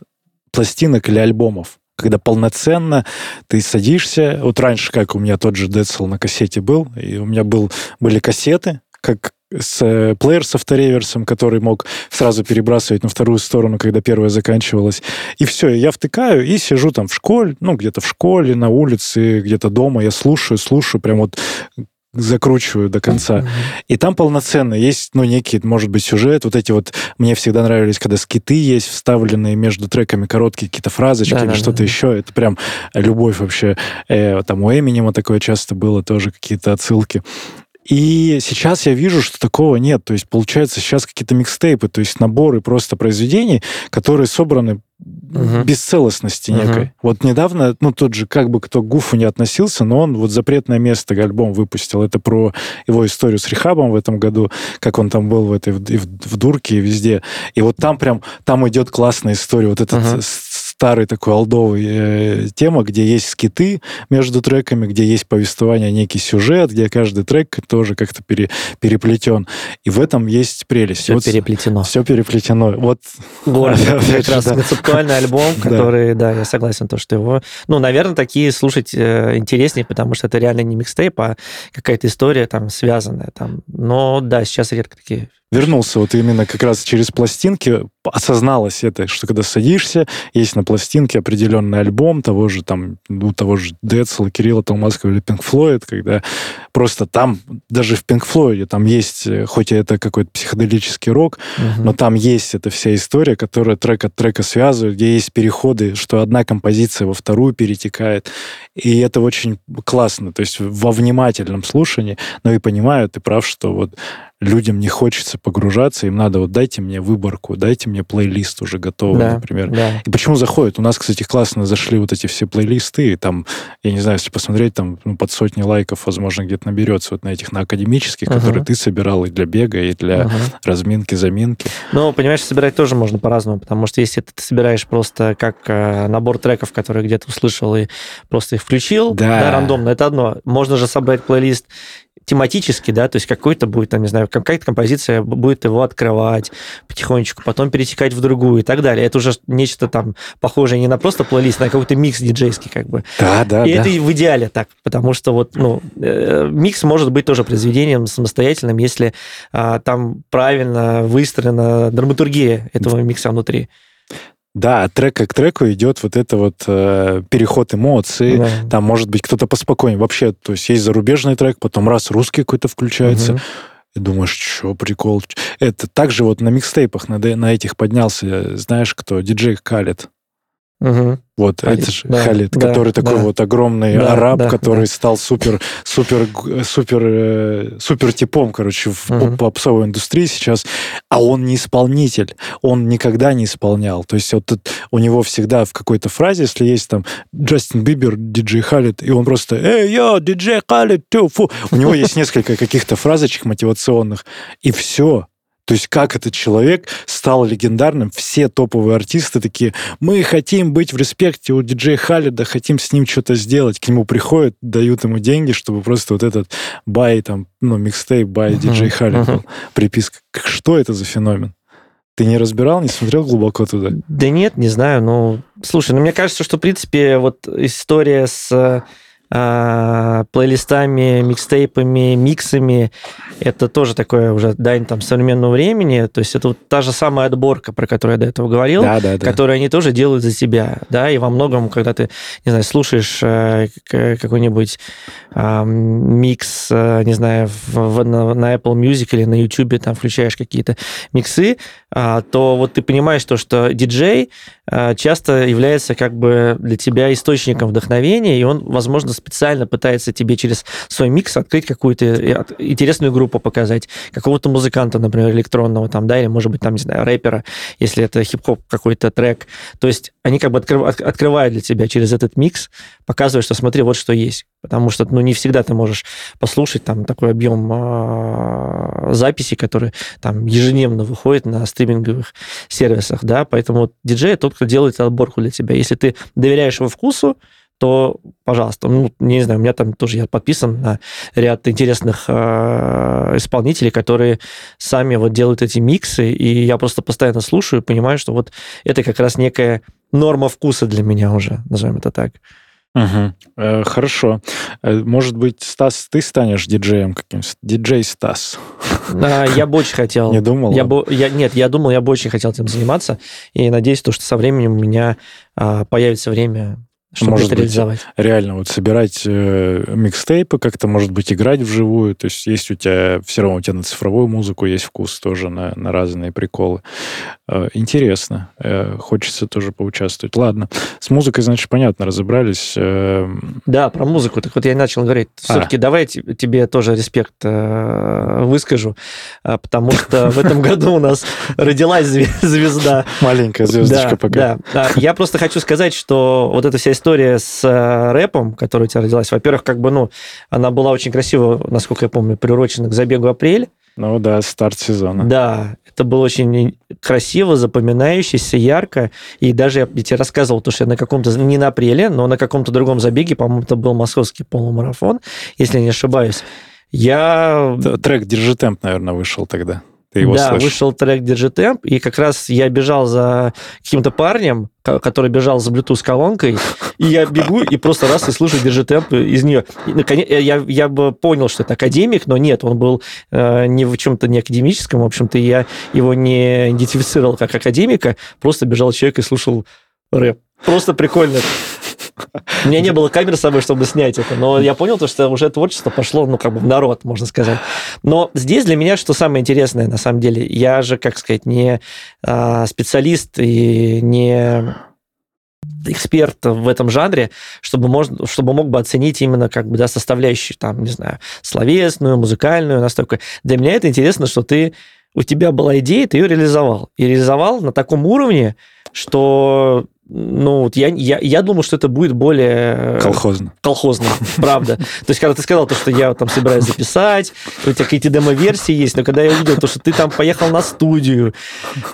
пластинок или альбомов. когда полноценно ты садишься. Вот раньше, как у меня тот же Децл на кассете был, и у меня был, были кассеты, как с э, плеер с автореверсом, который мог сразу перебрасывать на вторую сторону, когда первая заканчивалась. И все, я втыкаю и сижу там в школе, ну, где-то в школе, на улице, где-то дома, я слушаю, слушаю, прям вот закручиваю до конца. Mm-hmm. И там полноценно есть, ну, некий, может быть, сюжет. Вот эти вот, мне всегда нравились, когда скиты есть, вставленные между треками короткие какие-то фразочки да, или да, что-то да. еще. Это прям любовь вообще. Э, там у Эминема такое часто было, тоже какие-то отсылки. И сейчас я вижу, что такого нет. То есть, получается, сейчас какие-то микстейпы, то есть наборы просто произведений, которые собраны угу. без целостности некой. Угу. Вот недавно, ну, тот же, как бы кто к Гуфу не относился, но он вот «Запретное место» альбом выпустил. Это про его историю с Рехабом в этом году, как он там был в этой, в, в, в Дурке и везде. И вот там прям, там идет классная история. Вот этот угу старый такой олдовый э, тема, где есть скиты между треками, где есть повествование, некий сюжет, где каждый трек тоже как-то пере, переплетен. И в этом есть прелесть. Все вот переплетено. Все переплетено. Вот. Как [LAUGHS] раз концептуальный альбом, [LAUGHS] который, да, я согласен, то, что его... Ну, наверное, такие слушать э, интереснее, потому что это реально не микстейп, а какая-то история там связанная. Там. Но да, сейчас редко такие вернулся вот именно как раз через пластинки, осозналось это, что когда садишься, есть на пластинке определенный альбом того же там, ну, того же Децла, Кирилла Толмацкого или Пинк Флойд, когда просто там, даже в Пинк Флойде, там есть, э, хоть и это какой-то психоделический рок, угу. но там есть эта вся история, которая трек от трека связывает, где есть переходы, что одна композиция во вторую перетекает, и это очень классно, то есть во внимательном слушании, но и понимаю, ты прав, что вот людям не хочется погружаться, им надо вот дайте мне выборку, дайте мне плейлист уже готовый, да, например. Да. И почему заходят? У нас, кстати, классно зашли вот эти все плейлисты, и там, я не знаю, если посмотреть, там ну, под сотни лайков, возможно, где-то наберется вот на этих, на академических, uh-huh. которые ты собирал и для бега, и для uh-huh. разминки, заминки. Ну, понимаешь, собирать тоже можно по-разному, потому что если ты собираешь просто как э, набор треков, которые где-то услышал и просто их включил, да. да, рандомно, это одно. Можно же собрать плейлист тематически, да, то есть какой-то будет, там, не знаю, какая-то композиция будет его открывать потихонечку, потом перетекать в другую и так далее. Это уже нечто там похожее не на просто плейлист, а на какой-то микс диджейский как бы. Да, да, И да. это в идеале так, потому что вот, ну, э, микс может быть тоже произведением самостоятельным, если а, там правильно выстроена драматургия этого микса внутри. Да, от трека к треку идет вот это вот э, переход эмоций. Да. Там может быть кто-то поспокойнее. Вообще, то есть есть зарубежный трек, потом раз русский какой-то включается. Угу. И думаешь, что прикол. Это также вот на микстейпах на, на этих поднялся, знаешь, кто? Диджей Калет. Угу. Вот, Халид, это же да, Халид, да, который да, такой да. вот огромный да, араб, да, который да. стал супер, супер, супер, э, супер типом, короче, в угу. попсовой индустрии сейчас. А он не исполнитель, он никогда не исполнял. То есть вот у него всегда в какой-то фразе, если есть там Джастин Бибер, диджей Халид, и он просто «Эй, йо, диджей Халид, тю, фу!» У него есть несколько каких-то фразочек мотивационных, и все. То есть как этот человек стал легендарным, все топовые артисты такие, мы хотим быть в респекте у диджея Халида, хотим с ним что-то сделать. К нему приходят, дают ему деньги, чтобы просто вот этот by, там, ну, микстейп, by, диджей Халид был, приписка. Что это за феномен? Ты не разбирал, не смотрел глубоко туда? Да нет, не знаю. Ну, слушай, ну мне кажется, что, в принципе, вот история с а, плейлистами, микстейпами, миксами. Это тоже такое уже дань там современного времени. То есть это вот та же самая отборка, про которую я до этого говорил, да, да, да. которую они тоже делают за тебя. Да, и во многом, когда ты, не знаю, слушаешь э, какой-нибудь э, микс, не знаю, в, на, на Apple Music или на YouTube, там включаешь какие-то миксы, э, то вот ты понимаешь то, что диджей э, часто является как бы для тебя источником вдохновения, и он, возможно, специально пытается тебе через свой микс открыть какую-то э, интересную группу показать, какого-то музыканта, например, электронного там, да, или, может быть, там, не знаю, рэпера, если это хип-хоп какой-то трек. То есть они как бы открыв, открывают для тебя через этот микс, показывают, что смотри, вот что есть. Потому что, ну, не всегда ты можешь послушать там такой объем э, записей, которые там ежедневно выходят на стриминговых сервисах, да, поэтому диджей тот, кто делает отборку для тебя. Если ты доверяешь его вкусу, то, пожалуйста, ну, не знаю, у меня там тоже я подписан на ряд интересных э, исполнителей, которые сами вот делают эти миксы, и я просто постоянно слушаю и понимаю, что вот это как раз некая норма вкуса для меня уже, назовем это так. Угу. Хорошо. Э, может быть, Стас, ты станешь диджеем каким-то? Диджей Стас. А, я бы очень [LAUGHS] хотел. Не думал? Я бы, я, нет, я думал, я бы очень хотел этим заниматься. И надеюсь, то, что со временем у меня а, появится время чтобы может это реализовать. Быть, реально вот собирать э, микстейпы, как-то, может быть, играть вживую. То есть есть у тебя, все равно у тебя на цифровую музыку есть вкус тоже на, на разные приколы. Э, интересно. Э, хочется тоже поучаствовать. Ладно. С музыкой, значит, понятно, разобрались. Э... Да, про музыку. Так вот я начал говорить. Все-таки а. давай тебе тоже респект э, выскажу, э, потому что в этом [LAUGHS] году у нас родилась звезда. Маленькая звездочка пока. Да, я просто хочу сказать, что вот эта вся история история с э, рэпом, которая у тебя родилась, во-первых, как бы, ну, она была очень красиво, насколько я помню, приурочена к забегу апрель. Ну да, старт сезона. Да, это было очень красиво, запоминающееся, ярко. И даже я тебе рассказывал, то, что я на каком-то, не на апреле, но на каком-то другом забеге, по-моему, это был московский полумарафон, если не ошибаюсь. Я... Трек «Держи темп», наверное, вышел тогда. Ты его да, слышишь? вышел трек Держи темп, и как раз я бежал за каким-то парнем, который бежал за Bluetooth колонкой, [LAUGHS] и я бегу и просто раз и слушаю Держи темп из нее. И, наконец, я, я бы понял, что это академик, но нет, он был э, не в чем-то не академическом, в общем-то, я его не идентифицировал как академика, просто бежал человек и слушал рэп. Просто прикольно. У меня не было камеры с собой, чтобы снять это, но я понял то, что уже творчество пошло, ну, как бы в народ, можно сказать. Но здесь для меня что самое интересное, на самом деле, я же, как сказать, не а, специалист и не эксперт в этом жанре, чтобы, можно, чтобы мог бы оценить именно как бы, да, составляющие, там, не знаю, словесную, музыкальную настолько. Для меня это интересно, что ты, у тебя была идея, ты ее реализовал. И реализовал на таком уровне, что ну, вот я, я, я думал, что это будет более... Э, колхозно. Колхозно, правда. [LAUGHS] То есть, когда ты сказал, то, что я там собираюсь записать, у тебя какие-то демо-версии есть, но когда я увидел то, что ты там поехал на студию,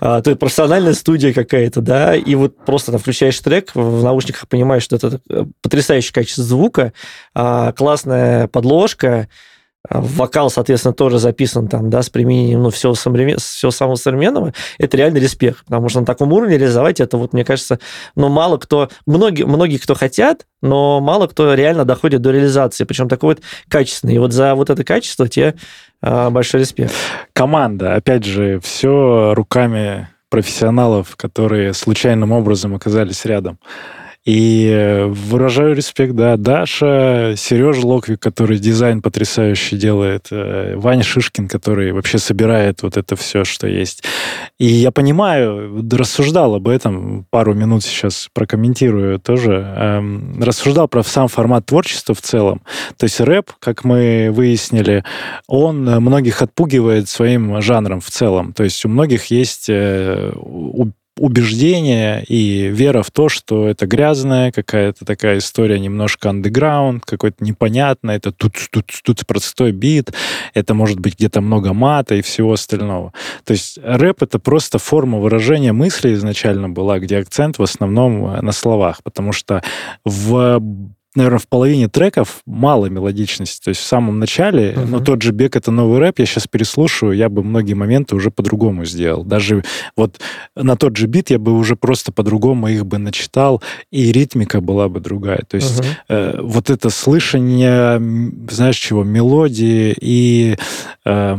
а, то есть профессиональная студия какая-то, да, и вот просто там включаешь трек, в наушниках понимаешь, что это э, потрясающее качество звука, а, классная подложка, вокал, соответственно, тоже записан там, да, с применением, ну, всего, современ... всего самого современного, это реально респект, потому что на таком уровне реализовать это, вот, мне кажется, ну, мало кто, многие, многие кто хотят, но мало кто реально доходит до реализации, причем такой вот качественный. И вот за вот это качество тебе а, большой респект. Команда, опять же, все руками профессионалов, которые случайным образом оказались рядом. И э, выражаю респект, да, Даша, Сережа Локвик, который дизайн потрясающий делает, э, Ваня Шишкин, который вообще собирает вот это все, что есть. И я понимаю, рассуждал об этом, пару минут сейчас прокомментирую тоже, эм, рассуждал про сам формат творчества в целом. То есть рэп, как мы выяснили, он многих отпугивает своим жанром в целом. То есть у многих есть э, убеждение и вера в то, что это грязная какая-то такая история, немножко андеграунд, какой-то непонятный, это тут, тут, тут простой бит, это может быть где-то много мата и всего остального. То есть рэп — это просто форма выражения мысли изначально была, где акцент в основном на словах, потому что в наверное, в половине треков мало мелодичности. То есть в самом начале, uh-huh. ну, тот же бег — это новый рэп, я сейчас переслушаю, я бы многие моменты уже по-другому сделал. Даже вот на тот же бит я бы уже просто по-другому их бы начитал, и ритмика была бы другая. То есть uh-huh. э, вот это слышание, знаешь чего, мелодии и... Э,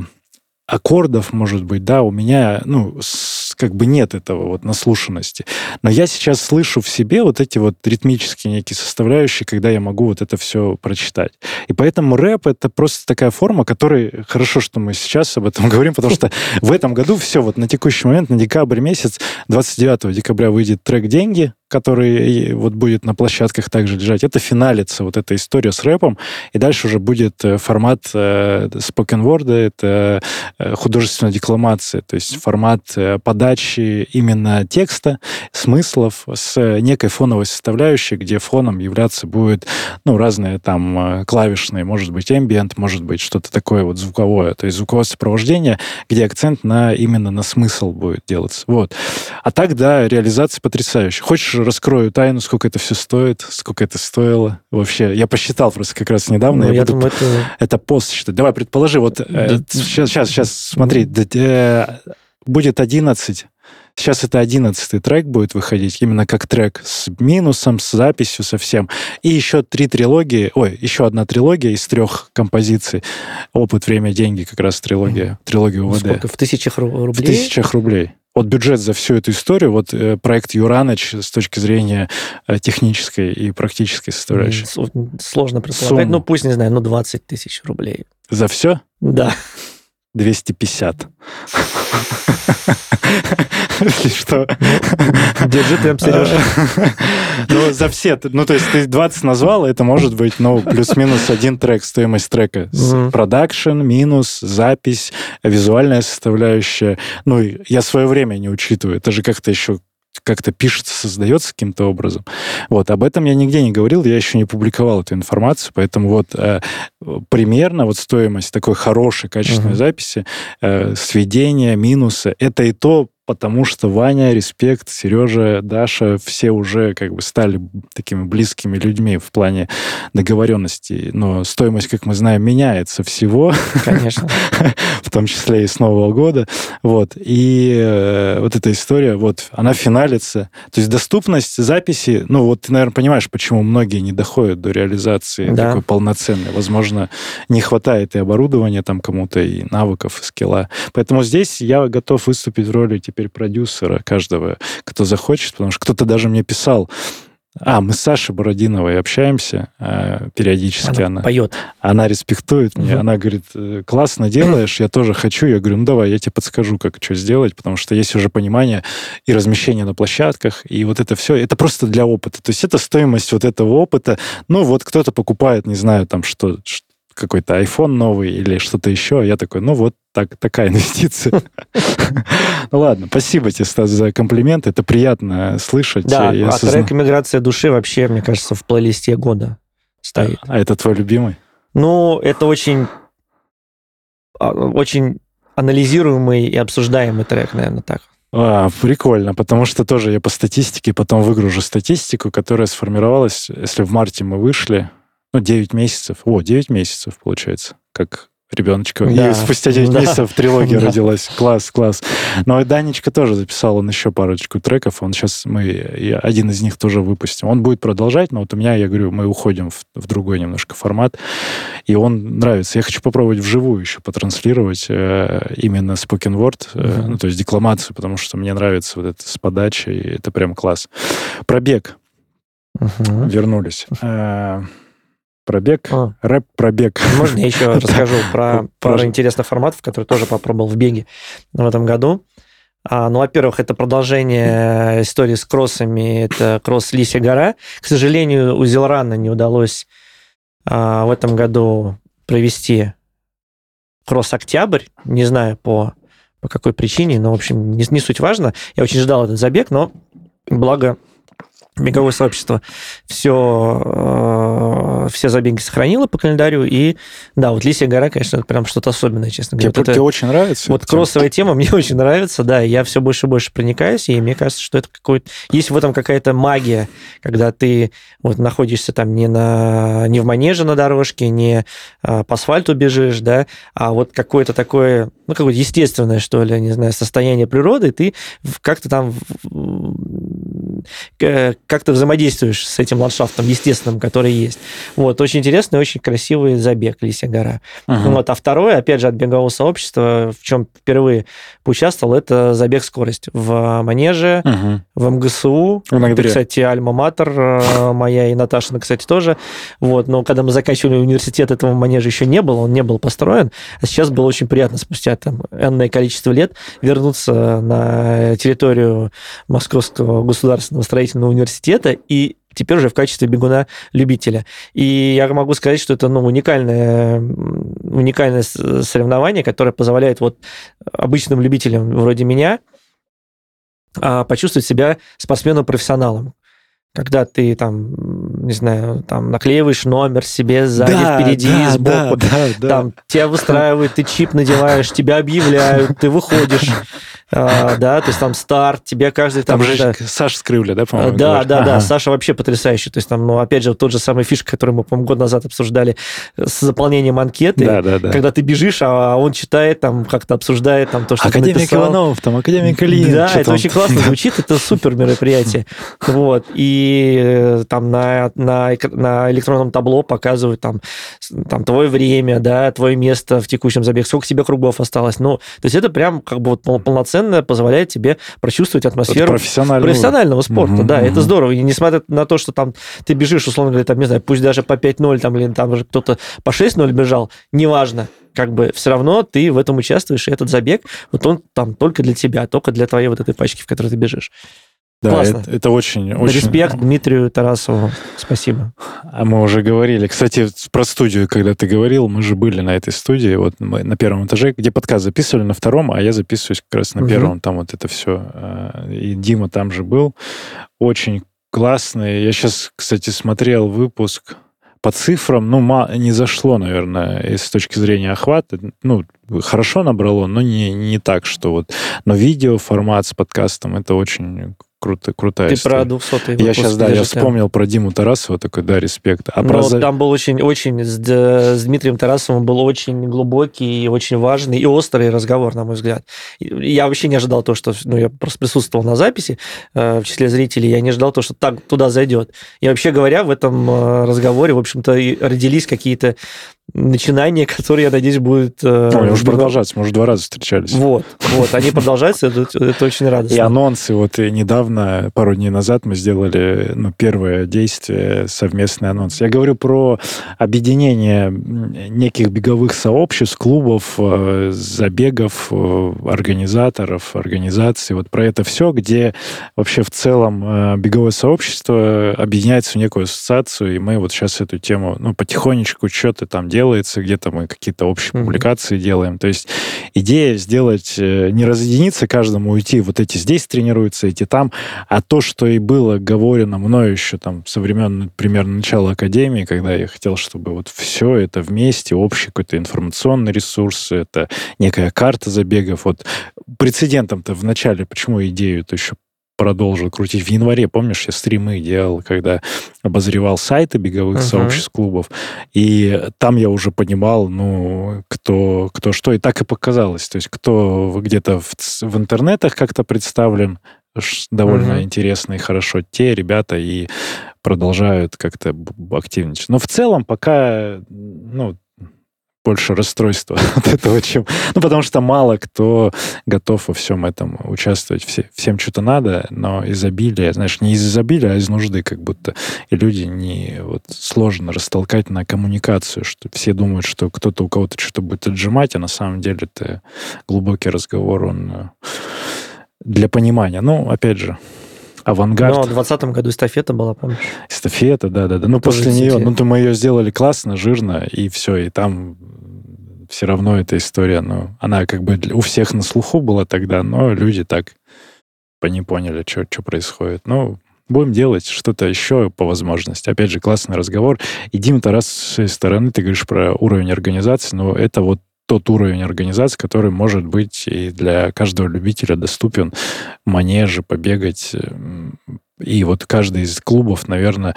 аккордов, может быть, да, у меня, ну, с, как бы нет этого вот наслушанности. Но я сейчас слышу в себе вот эти вот ритмические некие составляющие, когда я могу вот это все прочитать. И поэтому рэп — это просто такая форма, которой хорошо, что мы сейчас об этом [LAUGHS] говорим, потому что в этом году все, вот на текущий момент, на декабрь месяц, 29 декабря выйдет трек «Деньги», который вот будет на площадках также лежать, это финалится вот эта история с рэпом, и дальше уже будет э, формат э, spoken word, это э, художественная декламация, то есть формат э, подачи именно текста, смыслов с некой фоновой составляющей, где фоном являться будет, ну, разные там клавишные, может быть, ambient, может быть, что-то такое вот звуковое, то есть звуковое сопровождение, где акцент на именно на смысл будет делаться. Вот. А так, да, реализация потрясающая. Хочешь тоже раскрою тайну, сколько это все стоит, сколько это стоило вообще. Я посчитал просто как раз недавно. Ну, я я буду думаю, это... [LAUGHS] это пост считать. Давай, предположи, вот э, Да. сейчас, сейчас, сейчас, смотри, э, будет 11, сейчас это 11 трек будет выходить, именно как трек с минусом, с записью, со всем. И еще три трилогии, ой, еще одна трилогия из трех композиций. Опыт, время, деньги, как раз трилогия, трилогия УВД. Сколько? В тысячах ру- В рублей? тысячах рублей. Вот бюджет за всю эту историю, вот э, проект Юраныч с точки зрения э, технической и практической составляющей. Сложно предполагать. Сумма. Ну, пусть, не знаю, ну, 20 тысяч рублей. За все Да. 250. Если что. Держи темп, Сереж. Ну, за все. Ну, то есть ты 20 назвал, это может быть, ну, плюс-минус один трек, стоимость трека. Продакшн, минус, запись, визуальная составляющая. Ну, я свое время не учитываю. Это же как-то еще как-то пишется, создается каким-то образом. Вот, об этом я нигде не говорил, я еще не публиковал эту информацию, поэтому вот э, примерно вот стоимость такой хорошей, качественной Мгм. записи, э, сведения, минусы, это и то, потому что Ваня, Респект, Сережа, Даша, все уже как бы стали такими близкими людьми в плане договоренности. Но стоимость, как мы знаем, меняется всего, Конечно. [LAUGHS] в том числе и с Нового года. Вот. И э, вот эта история, вот, она финалится. То есть доступность записи, ну, вот ты, наверное, понимаешь, почему многие не доходят до реализации Да. такой полноценной. Возможно, не хватает и оборудования там кому-то, и навыков, и скилла. Поэтому здесь я готов выступить в роли теперь продюсера каждого, кто захочет, потому что кто-то даже мне писал, а, мы с Сашей Бородиновой общаемся э, периодически. Она Она, поет. она респектует меня, Мгм. она говорит, «Э, классно делаешь, я тоже хочу. Я говорю, ну давай, я тебе подскажу, как что сделать, потому что есть уже понимание и размещение на площадках, и вот это все, это просто для опыта. То есть это стоимость вот этого опыта. Ну вот кто-то покупает, не знаю, там что, какой-то iPhone новый или что-то еще, я такой, ну вот так, такая инвестиция. Ну [LAUGHS] ладно, спасибо тебе, Стас, за комплимент, это приятно слышать. Да, а трек «Иммиграция души» вообще, мне кажется, в плейлисте года стоит. А это твой любимый? Ну, это очень, а, очень анализируемый и обсуждаемый трек, наверное, так. А, прикольно, потому что тоже я по статистике потом выгружу статистику, которая сформировалась, если в марте мы вышли, ну, 9 месяцев. О, 9 месяцев, получается, как ребеночка. Да. И спустя 9 Да. месяцев трилогия [LAUGHS] Да. родилась. Класс, класс. Но и Данечка тоже записал, он еще парочку треков. Он сейчас, мы один из них тоже выпустим. Он будет продолжать, но вот у меня, я говорю, мы уходим в, в другой немножко формат. И он нравится. Я хочу попробовать вживую еще потранслировать э, именно spoken word, э, Мгм. ну, то есть декламацию, потому что мне нравится вот это с подачей, это прям класс. Пробег. Мгм. Вернулись. Э, Пробег. А, Рэп-пробег. Можно я еще [LAUGHS] расскажу про пару интересных форматов, которые тоже попробовал в беге в этом году. А, ну, во-первых, это продолжение истории с кроссами. Это кросс Лисия гора. К сожалению, у Зелрана не удалось а, в этом году провести кросс Октябрь. Не знаю по, по какой причине, но, в общем, не, не суть важно. Я очень ждал этот забег, но благо беговое сообщество все, все забеги сохранило по календарю. И да, вот Лисия гора, конечно, это прям что-то особенное, честно Тебе, говоря. Вот это- тебе очень нравится? вот кроссовая тема мне [LAUGHS] очень нравится, да, я все больше и больше проникаюсь, и мне кажется, что это какой-то... Есть в этом какая-то магия, когда ты вот находишься там не, на... не в манеже на дорожке, не а, по асфальту бежишь, да, а вот какое-то такое, ну, какое-то естественное, что ли, не знаю, состояние природы, ты как-то там э, как-то взаимодействуешь с этим ландшафтом естественным, который есть. Вот, очень интересный, очень красивый забег Лисия гора. Мгм. Вот, а второе, опять же, от бегового сообщества, в чем впервые поучаствовал, это забег скорость в манеже, Мгм. в МГСУ. В Ноябре. Кстати, альма-матер э, моя и Наташина, кстати, тоже. Вот, но когда мы заканчивали университет, этого манежа еще не было, он не был построен. А сейчас было очень приятно спустя там энное количество лет вернуться на территорию Московского государственного строительного университета и теперь уже в качестве бегуна-любителя. И я могу сказать, что это ну, уникальное, уникальное соревнование, которое позволяет вот обычным любителям вроде меня а, почувствовать себя спортсменом-профессионалом. Когда ты там, не знаю, там наклеиваешь номер себе сзади, Да, впереди, да, сбоку. да, да, да. Там тебя выстраивают, ты чип надеваешь, тебя объявляют, ты выходишь, а, да, то есть там старт, тебе каждый там... Там же да, Саша Скрывля, да, по-моему? да, говорит? да, да, Ага. Саша вообще потрясающий. То есть там, ну, опять же, тот же самый фишка, который мы, по-моему, год назад обсуждали с заполнением анкеты. Да, да, да. Когда ты бежишь, а он читает, там, как-то обсуждает там то, что ты Академик написал. Иванов, там Академик Ильин. Да, это там? очень классно звучит, это супер мероприятие. [LAUGHS] Вот. И э, там на, на, на электронном табло показывают там, там твое время, да, твое место в текущем забеге, сколько тебе кругов осталось. Ну, то есть это прям как бы вот пол- полноценно позволяет тебе прочувствовать Вот атмосферу профессиональный профессионального спорта, Мгм, да, мгм. это здорово. И несмотря на то, что там ты бежишь, условно говоря, там, не знаю, пусть даже по 5-0, там, или там же кто-то по 6-0 бежал, неважно, как бы все равно ты в этом участвуешь, и этот забег, вот он там только для тебя, только для твоей вот этой пачки, в которой ты бежишь. Да, Классно. это, это очень, очень... Респект Дмитрию Тарасову. Спасибо. А мы уже говорили. Кстати, про студию, когда ты говорил, мы же были на этой студии, вот мы на первом этаже, где подкаст записывали на втором, а я записываюсь как раз на Мгм. первом, там вот это все. И Дима там же был. Очень классный. Я сейчас, кстати, смотрел выпуск по цифрам, ну, не зашло, наверное, и с точки зрения охвата. Ну, хорошо набрало, но не, не так, что вот... Но видео формат с подкастом, это очень круто, крутая Ты история. про 200 Я сейчас, да, я вспомнил про Диму Тарасова, такой, да, респект. А про за- там был очень, очень с, с Дмитрием Тарасовым был очень глубокий и очень важный и острый разговор, на мой взгляд. Я вообще не ожидал то, что, ну, я просто присутствовал на записи э, в числе зрителей, я не ожидал то, что так туда зайдет. И вообще говоря, в этом э, разговоре, в общем-то, родились какие-то начинания, [LAUGHS] которые, я надеюсь, будут... э, может в- продолжаться, может, два раза встречались. Вот, вот, они [LAUGHS] продолжаются, это, это очень радостно. И анонсы. Вот и недавно, пару дней назад, мы сделали ну, первое действие, совместный анонс. Я говорю про объединение неких беговых сообществ, клубов, э, забегов, э, организаторов, организаций. Вот про это все, где вообще в целом э, беговое сообщество объединяется в некую ассоциацию, и мы вот сейчас эту тему, ну, потихонечку что-то там делается, где-то мы какие-то общие Мгм. публикации делаем. То есть идея сделать, э, не разъединиться каждому, уйти, вот эти здесь тренируются, эти там, а то, что и было говорено мною еще там со времен примерно начала академии, когда я хотел, чтобы вот все это вместе, общий какой-то информационный ресурс, это некая карта забегов. Вот прецедентом-то в начале, почему идею это еще продолжил крутить. В январе, помнишь, я стримы делал, когда обозревал сайты беговых Мгм. сообществ клубов, и там я уже понимал, ну, кто, кто что, и так и показалось. То есть кто где-то в, в интернетах как-то представлен, довольно Мгм. интересно и хорошо, те ребята и продолжают как-то активничать. Но в целом пока, ну, больше расстройства [LAUGHS] от этого, чем... Ну, потому что мало кто готов во всем этом участвовать. Все, всем что-то надо, но изобилие, знаешь, не из изобилия, а из нужды как будто. И люди не... Вот сложно растолкать на коммуникацию, что все думают, что кто-то у кого-то что-то будет отжимать, а на самом деле это глубокий разговор, он э, для понимания. Ну, опять же, авангард. Но в 2020 году эстафета была, помнишь? Эстафета, да, да, да. Ну, Тоже после нее, ну, то мы ее сделали классно, жирно, и все, и там все равно эта история, ну, она как бы у всех на слуху была тогда, но люди так по- не поняли, что происходит. Ну, будем делать что-то еще по возможности. Опять же, классный разговор. И, Дим, Тарас, с своей стороны, ты говоришь про уровень организации, но это вот тот уровень организации, который может быть и для каждого любителя доступен. Манежи, побегать. м, И вот каждый из клубов, наверное...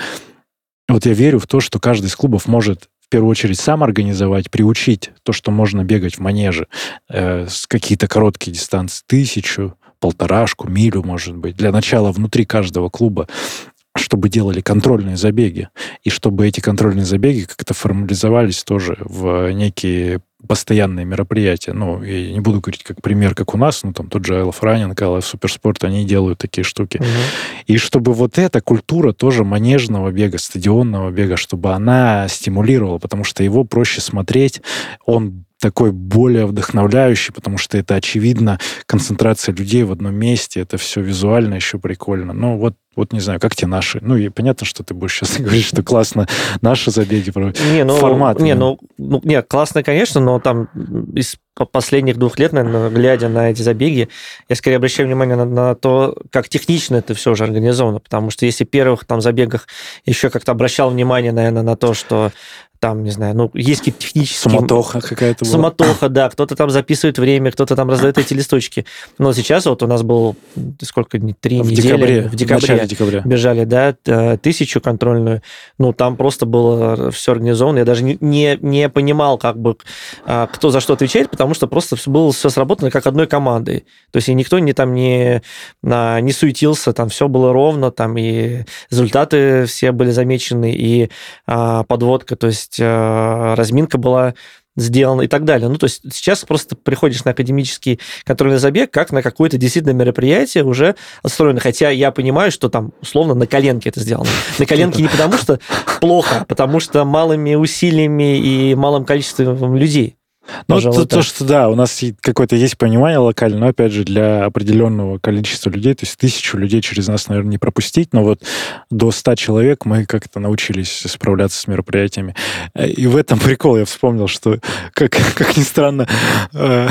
Вот я верю в то, что каждый из клубов может в первую очередь сам организовать, приучить то, что можно бегать в манеже э, с какие-то короткие дистанции, тысячу, полторашку, милю, может быть, для начала внутри каждого клуба, чтобы делали контрольные забеги, и чтобы эти контрольные забеги как-то формализовались тоже в некие постоянные мероприятия. Ну, я не буду говорить как пример, как у нас, ну, там тот же I Love Running, I Love Суперспорт, они делают такие штуки. Мгм. И чтобы вот эта культура тоже манежного бега, стадионного бега, чтобы она стимулировала, потому что его проще смотреть, он такой более вдохновляющий, потому что это, очевидно, концентрация людей в одном месте, это все визуально еще прикольно. Ну, вот Вот не знаю, как тебе наши? Ну, и понятно, что ты будешь сейчас [LAUGHS] говорить, что классно наши забеги. Не, ну, формат. Не, ну, ну, не, классно, конечно, но там из последних двух лет, наверное, глядя на эти забеги, я скорее обращаю внимание на, на то, как технично это все уже организовано, потому что если в первых там забегах еще как-то обращал внимание, наверное, на то, что там, не знаю, ну, есть какие-то технические... Суматоха какая-то была. Суматоха, да. Кто-то там записывает время, кто-то там раздает эти листочки. Но сейчас вот у нас был, сколько дней, три в недели. Декабре, в декабре. В декабря. Бежали, да, тысячу контрольную. Ну, там просто было все организовано. Я даже не, не, не понимал, как бы, а, кто за что отвечает, потому что просто было все сработано как одной командой. То есть и никто не там не, не суетился, там все было ровно, там и результаты все были замечены, и а, подводка, то есть есть э, разминка была сделана и так далее. Ну, то есть сейчас просто приходишь на академический контрольный забег, как на какое-то действительно мероприятие уже отстроено. Хотя я понимаю, что там, условно, на коленке это сделано. На коленке не потому, что плохо, а потому что малыми усилиями и малым количеством людей. Ну, то, то, что да, у нас какое-то есть понимание локально, но опять же для определенного количества людей, то есть тысячу людей через нас, наверное, не пропустить, но вот до ста человек мы как-то научились справляться с мероприятиями. Э, и в этом [LAUGHS] прикол я вспомнил, что, как, [LAUGHS] как ни странно, э,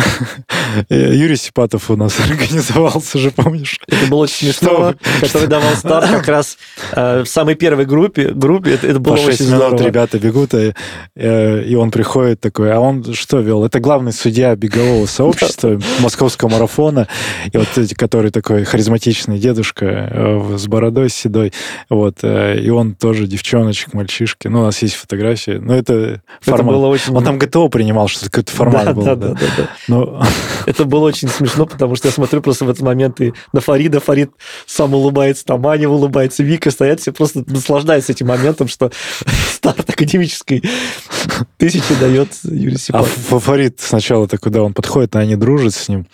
Юрий Сипатов у нас [LAUGHS] организовался же, помнишь? Это было очень смешно, который давал старт как раз э, в самой первой группе. группе это, было По 6 очень минут ребята бегут, и, и он приходит такой, а он что, вел. Это главный судья бегового сообщества московского марафона. И вот эти, который такой харизматичный дедушка э, с бородой седой. Вот. Э, и он тоже девчоночек, мальчишки. Ну, у нас есть фотографии. Но это формат. Это было очень... Он там ГТО принимал, что какой-то формат да, был. Да, да, да. да. Но... [LAUGHS] Это было очень смешно, потому что я смотрю просто в этот момент и на Фарида, Фарид сам улыбается, там Аня улыбается, Вика стоят, все просто наслаждаются этим моментом, что [LAUGHS] старт академической тысячи дает Юрий Сипатов. А Фарид сначала такой, да, он подходит, а они дружат с ним,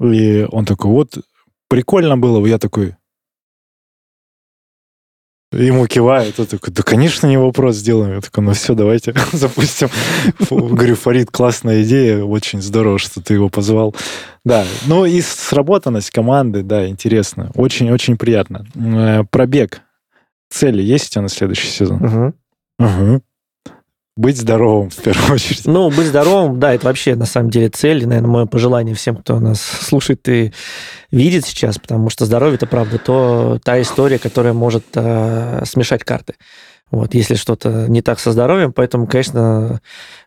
и он такой, вот, прикольно было, я такой, Ему кивает, он такой, да, конечно, не вопрос, сделаем. Я такой, ну все, давайте [LAUGHS] запустим. Говорю, Фарид, классная идея, очень здорово, что ты его позвал. Да, ну и сработанность команды, да, интересно. Очень-очень приятно. Э, пробег. Цели есть у тебя на следующий сезон? Угу. Угу. Быть здоровым, в первую очередь. Ну, быть здоровым, да, это вообще, на самом деле, цель, и, наверное, мое пожелание всем, кто нас слушает и видит сейчас, потому что здоровье – это, правда, то, та история, которая может э, смешать карты. Вот, если что-то не так со здоровьем, поэтому, конечно,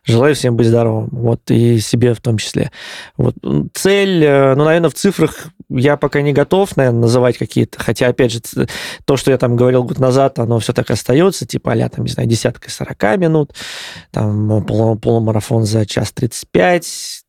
желаю всем быть здоровым, вот, и себе в том числе. Вот, цель, э, ну, наверное, в цифрах я пока не готов, наверное, называть какие-то, хотя, опять же, то, что я там говорил год назад, оно все так остается, типа, а там, не знаю, десятка 40 минут, там, полумарафон за час 35,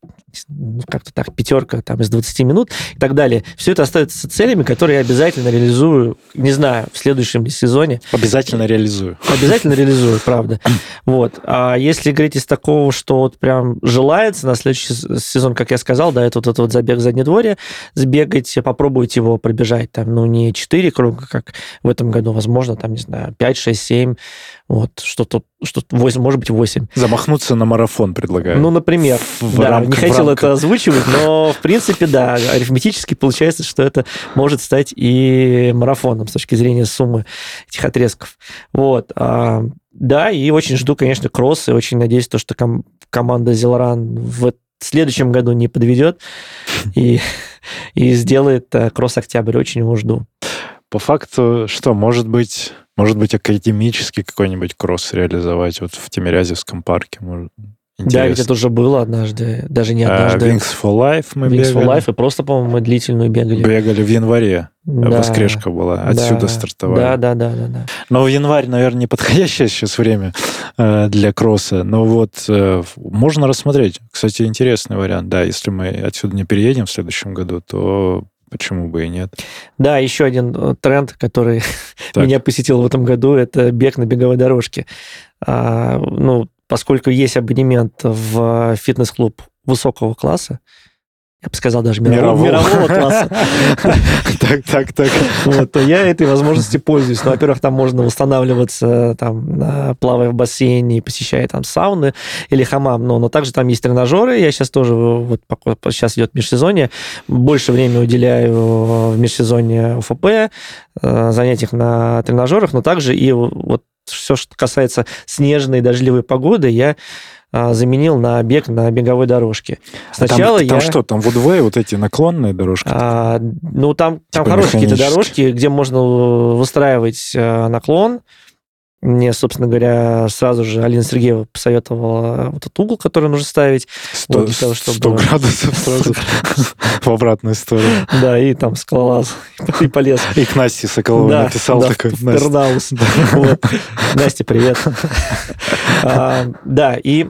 ну, как-то так, пятерка там из 20 минут и так далее. Все это остается целями, которые я обязательно реализую, не знаю, в следующем сезоне. Обязательно реализую. Обязательно реализую, [LAUGHS] правда. Вот. А если говорить из такого, что вот прям желается на следующий сезон, как я сказал, да, это вот этот вот забег в заднедворье, сбегать, попробовать его пробежать там, ну, не 4 круга, как в этом году, возможно, там, не знаю, 5, 6, 7, вот, что-то, что 8, может быть, 8. Замахнуться на марафон предлагаю. Ну, например. В да, рам- не хотел рамках. это озвучивать, но, в принципе, да, арифметически получается, что это может стать и марафоном с точки зрения суммы этих отрезков. Вот. А, да, и очень жду, конечно, кросс, и очень надеюсь, то, что ком- команда Зелран в следующем году не подведет и, и сделает э, кросс-октябрь. Очень его жду. По факту, что, может быть, может быть, академический какой-нибудь кросс реализовать вот в Тимирязевском парке? Может, Да, ведь это уже было однажды, даже не А, однажды. Wings for Life мы Wings for бегали. Life, и просто, по-моему, мы длительную бегали. Бегали в январе. Да. Воскрешка была. Отсюда Да. стартовали. Да, да, да, да, да. Но январь, наверное, не подходящее сейчас время э, для кросса. Но вот э, можно рассмотреть. Кстати, интересный вариант. Да, если мы отсюда не переедем в следующем году, то почему бы и нет. Да, еще один э, тренд, который [LAUGHS] Так. меня посетил в этом году, это бег на беговой дорожке. А, ну, поскольку есть абонемент в фитнес-клуб высокого класса, я бы сказал, даже мирового, мирового класса, [LAUGHS] Так, так, так. вот, то я этой возможностью пользуюсь. Ну, во-первых, там можно восстанавливаться, там, плавая в бассейне, посещая там сауны или хамам, но, но также там есть тренажеры. Я сейчас тоже, вот сейчас идет межсезонье, больше времени уделяю в межсезонье УФП, э, занятиях на тренажерах, но также и вот все, что касается снежной и дождливой погоды, я заменил на бег на беговой дорожке. Сначала там, я... там что, там Woodway, вот эти наклонные дорожки? А, ну, там, там Типа хорошие какие-то дорожки, где можно выстраивать э, наклон. Мне, собственно говоря, сразу же Алина Сергеева посоветовала вот этот угол, который нужно ставить. 100, вот того, чтобы- 100 градусов [LAUGHS] сразу [LAUGHS] в обратную сторону. Да, и там скалолаз, и полез. И к Насте Соколовой Да, написал да, такой. в «Настя, Пернаус. [LAUGHS] Вот. Настя, привет. А, Да, и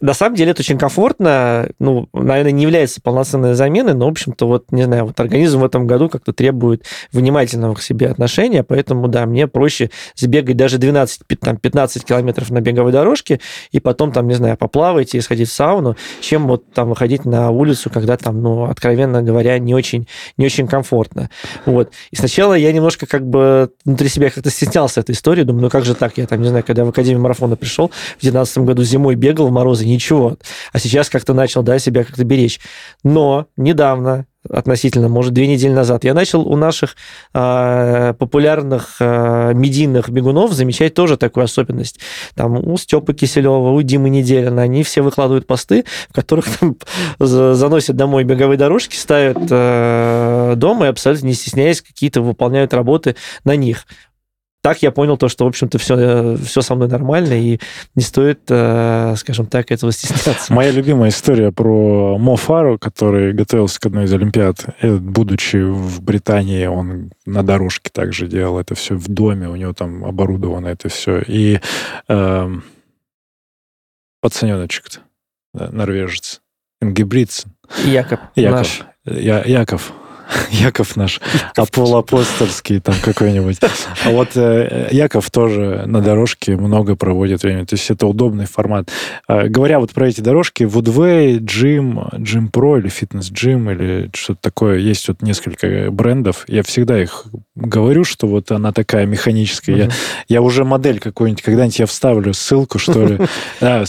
на самом деле это очень комфортно. Ну, наверное, не является полноценной заменой, но, в общем-то, вот, не знаю, вот организм в этом году как-то требует внимательного к себе отношения, поэтому, да, мне проще сбегать даже 12, пи- там, 15 километров на беговой дорожке и потом, там, не знаю, поплавать и сходить в сауну, чем вот там выходить на улицу, когда там, ну, откровенно говоря, не очень, не очень комфортно. Вот. И сначала я немножко как бы внутри себя как-то стеснялся этой истории. Думаю, ну как же так? Я там, не знаю, когда в Академию марафона пришел, в 2019 году зимой бегал в морозы, ничего. А сейчас как-то начал, да, себя как-то беречь. Но недавно, относительно, может, две недели назад, я начал у наших а, популярных а, медийных бегунов замечать тоже такую особенность. Там у Степы Киселева, у Димы Неделина, они все выкладывают посты, в которых там за- заносят домой беговые дорожки, ставят э, дома и абсолютно не стесняясь какие-то выполняют работы на них. Так я понял то, что, в общем-то, все, все со мной нормально, и не стоит, э, скажем так, этого стесняться. Моя любимая история про Мо Фару, который готовился к одной из Олимпиад. Э, Будучи в Британии, он на дорожке также делал это все в доме, у него там оборудовано это все. И эм, пацаненочек-то, да, норвежец, Ингебридсен, Якоб, Яков. наш. Я, Яков. [LAUGHS] Яков наш, апостольский там какой-нибудь. А вот э, Яков тоже на дорожке много проводит времени. То есть это удобный формат. А, говоря вот про эти дорожки, Woodway, Gym, Gym Pro или Fitness Gym или что-то такое, есть вот несколько брендов. Я всегда их говорю, что вот она такая механическая. Я, Мгм. я уже модель какую-нибудь, когда-нибудь я вставлю ссылку, что ли. [LAUGHS] Да,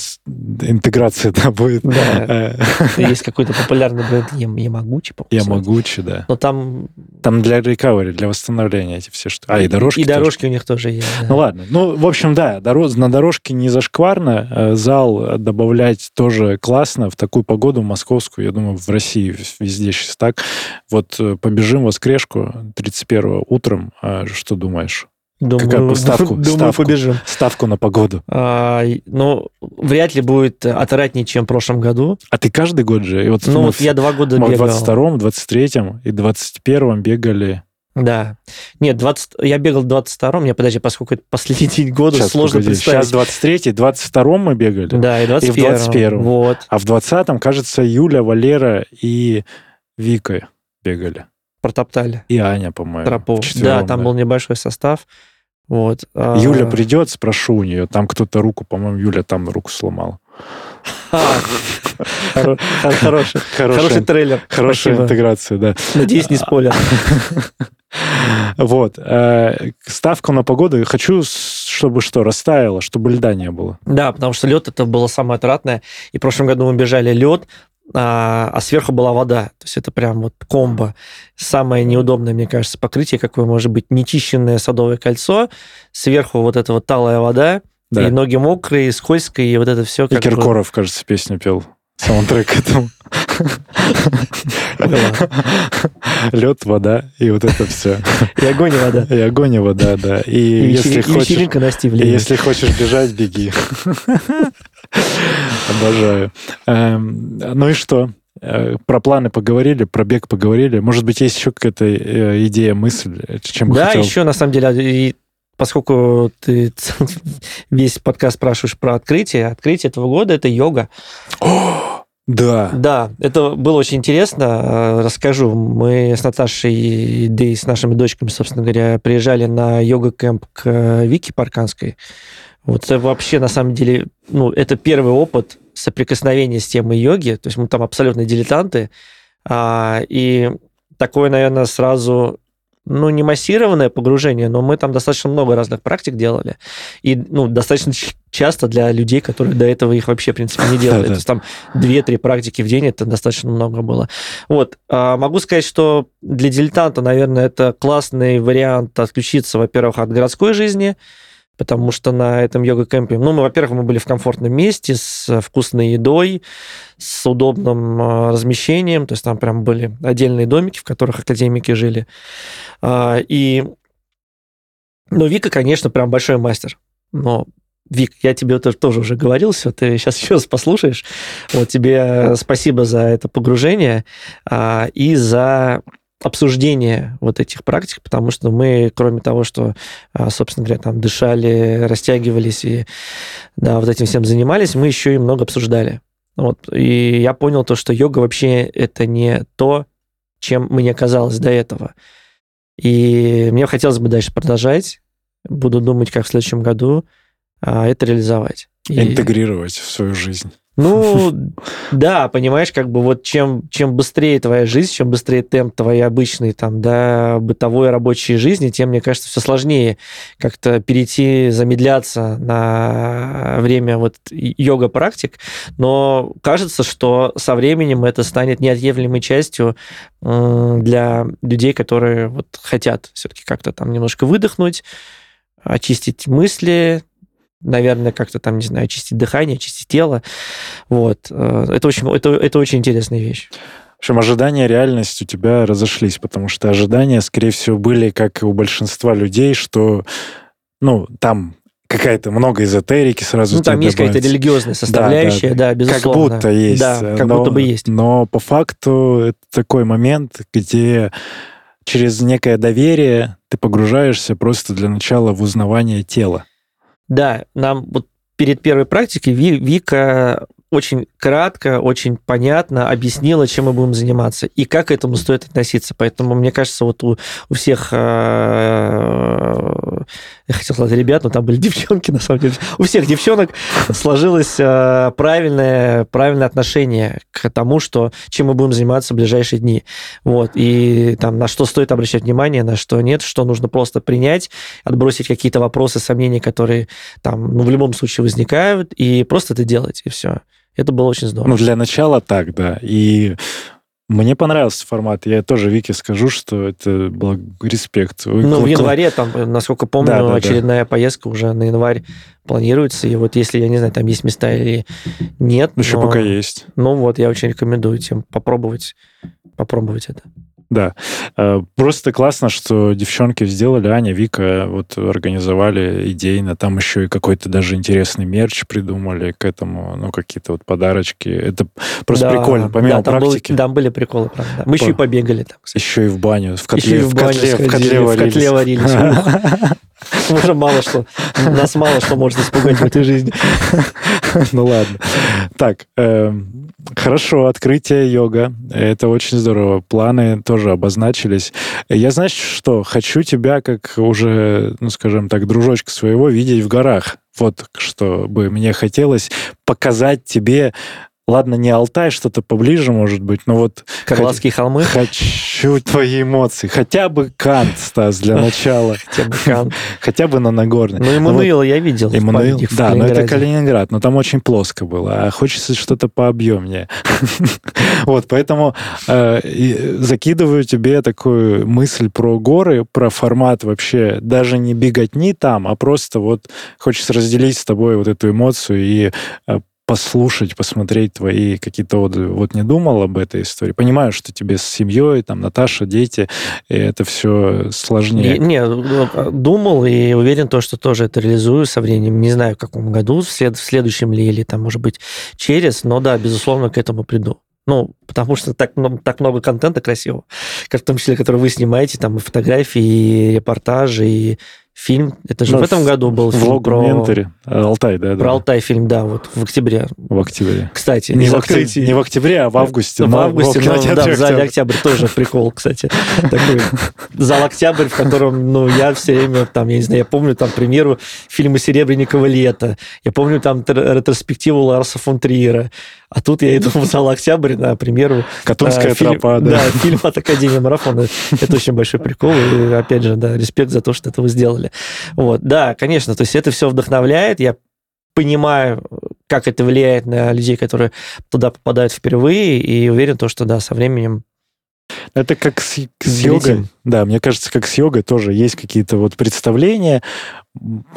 интеграция да, будет. Да, Э, есть какой-то популярный бренд Я- Ямагучи, по-моему, Я могучий, да. Но там Там для рекавери, для восстановления эти все что. А, и дорожки И тоже. дорожки у них тоже есть. да. Ну ладно. Ну, в общем, да, дорож- на дорожке не зашкварно. Э, Зал добавлять тоже классно. В такую погоду московскую, я думаю, в России везде сейчас так. Вот э, побежим воскрешку 31 утром. А Что думаешь? Думаю, какая ставку? [LAUGHS] думаю, Ставку. побежим. Ставку на погоду. А, и- ну, вряд ли будет отратнее, чем в прошлом году. А ты каждый год же? И вот Ну, вот в- я два года мы в бегал. 22-м, 23-м и 21-м бегали. Да. Нет, 20, я бегал в 22-м, мне, подожди, поскольку это последний день года, Сейчас, сложно погоди, представить. Сейчас 23-й, 22-м мы бегали. Да, и 21 21-м. Вот. А в 20-м, кажется, Юля, Валера и Вика бегали. Протоптали И Аня, по-моему. Вчетвером, да, там был небольшой состав. Вот. а, Юля придет, спрошу у нее. Там кто-то руку, по-моему, Юля там руку сломала. а, хоро- хор- Хороший хороший трейлер. Хорошая Спасибо. интеграция, да. Надеюсь, не спойлер. Вот. э, Ставку на погоду. Хочу, чтобы что, растаяло, чтобы льда не было. Да, потому что лед это было самое отратное. И в прошлом году мы бежали лед, а, а сверху была вода. То есть это прям вот комбо. Самое неудобное, мне кажется, покрытие, какое может быть нечищенное садовое кольцо, сверху вот эта вот талая вода, Да. и ноги мокрые, скользкие, и вот это все. И Киркоров, кажется, песню пел. Саундтрек к этому. Лед, вода и вот это все. И огонь, и вода. И огонь, и вода, да. И И, если и хочешь... вечеринка на И если хочешь бежать, беги. [LAUGHS] Обожаю. Эм, Ну и что? Э, Про планы поговорили, про бег поговорили. Может быть, есть еще какая-то э, идея, мысль, чем Да, хотел? еще на самом деле, и поскольку ты [LAUGHS] весь подкаст спрашиваешь про открытие, открытие этого года это йога. Да. Да, это было очень интересно. Э, Расскажу. Мы с Наташей, да и с нашими дочками, собственно говоря, приезжали на йога-кэмп к Вике Парканской. Вот это вообще, на самом деле, ну, это первый опыт соприкосновения с темой йоги. То есть мы там абсолютно дилетанты. А, и такое, наверное, сразу ну, не массированное погружение, но мы там достаточно много разных практик делали. И, ну, достаточно часто для людей, которые до этого их вообще, в принципе, не делали. [LAUGHS] То есть там 2-3 практики в день, это достаточно много было. Вот. А могу сказать, что для дилетанта, наверное, это классный вариант отключиться, во-первых, от городской жизни, потому что на этом йога-кемпе, ну, мы, во-первых, мы были в комфортном месте с вкусной едой, с удобным а, размещением, то есть там прям были отдельные домики, в которых академики жили. А, и, ну, Вика, конечно, прям большой мастер, но Вик, я тебе тоже, тоже уже говорил, все, ты сейчас еще раз послушаешь. Вот тебе спасибо за это погружение а, и за обсуждение вот этих практик, потому что мы, кроме того, что, а, собственно говоря, там дышали, растягивались и да, вот этим всем занимались, мы еще и много обсуждали. Вот. И я понял то, что йога вообще это не то, чем мне казалось до этого. И мне хотелось бы дальше продолжать. Буду думать, как в следующем году а, это реализовать. Интегрировать в свою жизнь. Ну, [LAUGHS] да, понимаешь, как бы вот чем, чем быстрее твоя жизнь, чем быстрее темп твоей обычной там, да, бытовой рабочей жизни, тем, мне кажется, все сложнее как-то перейти, замедляться на время вот йога-практик. Но кажется, что со временем это станет неотъемлемой частью для людей, которые вот хотят все-таки как-то там немножко выдохнуть, очистить мысли, наверное, как-то там, не знаю, очистить дыхание, очистить тело. Вот. Э, это очень, это, это очень интересная вещь. В общем, ожидания и реальность у тебя разошлись, потому что ожидания, скорее всего, были, как и у большинства людей, что, ну, там какая-то много эзотерики сразу. Ну, там есть какая-то религиозная составляющая, да, да, да, безусловно. Как будто есть. Да, как но, будто бы есть. Но по факту это такой момент, где через некое доверие ты погружаешься просто для начала в узнавание тела. Да, нам вот перед первой практикой Вика очень кратко, очень понятно объяснила, чем мы будем заниматься и как к этому стоит относиться. Поэтому, мне кажется, вот у, у всех, э, я хотел сказать ребят, но там были [LAUGHS] девчонки, на самом деле, у всех девчонок сложилось э, правильное, правильное отношение к тому, что, чем мы будем заниматься в ближайшие дни. Вот. И там на что стоит обращать внимание, на что нет, что нужно просто принять, отбросить какие-то вопросы, сомнения, которые там, ну, в любом случае возникают, и просто это делать, и все. Это было очень здорово. Ну, для начала так, да. И мне понравился формат. Я тоже Вике скажу, что это был респект. ну, в январе, там, насколько помню, да, да, очередная да. поездка уже на январь планируется. И вот если, я не знаю, там есть места или нет. Еще но, пока есть. Ну вот, я очень рекомендую всем попробовать, попробовать это. Да. Э, просто классно, что девчонки сделали, Аня, Вика вот организовали идейно. Там еще и какой-то даже интересный мерч придумали к этому, ну, какие-то вот подарочки. Это просто да, прикольно, помимо да, там практики. Был, да, были приколы, правда. Мы По... еще и побегали там. Кстати. Еще и в баню, в котле, еще и в, баню котле, в котле, в котле варились. [LAUGHS] Уже мало что. Нас мало что может испугать в этой жизни. [LAUGHS] Ну ладно. Так, эм, хорошо, открытие йога. Это очень здорово. Планы тоже обозначились. Я, знаешь что, хочу тебя, как уже, ну, скажем так, дружочка своего, видеть в горах. Вот что бы мне хотелось показать тебе Ладно, не Алтай, что-то поближе, может быть, но вот... Карловские холмы? Хочу твои эмоции. Хотя бы Кант, Стас, для [LAUGHS] начала. Хотя бы Кант. [LAUGHS] Хотя бы на Нагорной. Ну, Эммануила я видел. Эммануил, да, но это Калининград, но там очень плоско было, а хочется что-то пообъемнее. [LAUGHS] Вот, поэтому э, закидываю тебе такую мысль про горы, про формат вообще, даже не беготни там, а просто вот хочется разделить с тобой вот эту эмоцию и э, послушать, посмотреть твои какие-то отзывы. Вот не думал об этой истории. Понимаю, что тебе с семьей, там, Наташа, дети, и это все сложнее. Не, не думал и уверен, то, что тоже это реализую со временем. Не знаю, в каком году, в следующем ли, или там, может быть, через, но да, безусловно, к этому приду. Ну, потому что так, ну, так много контента красивого, в том числе, который вы снимаете, там и фотографии, и репортажи, и фильм. Это же ну, в этом году был фильм про... Менторе. Алтай, да, да. Про Алтай фильм, да, вот в октябре. В октябре. Кстати, не, в октябре, не в октябре, а в августе. В августе, но, да, в зале Октябрь тоже прикол, кстати. [LAUGHS] Такой зал Октябрь, в котором, ну, я все время, там, я не знаю, я помню, там, к примеру, фильмы Серебренникова «Лето», я помню там ретроспективу Ларса фон Триера, а тут я иду в зал Октябрь на премьеру премьеру. Катунская э, фильм- тропа, да. Да, фильм от Академии марафона. Это очень большой прикол. И, опять же, да, респект за то, что это вы сделали. Вот, да, конечно, то есть это все вдохновляет. Я понимаю, как это влияет на людей, которые туда попадают впервые, и уверен, то, что да, со временем Это как с, с йогой. Да, мне кажется, как с йогой тоже есть какие-то вот представления.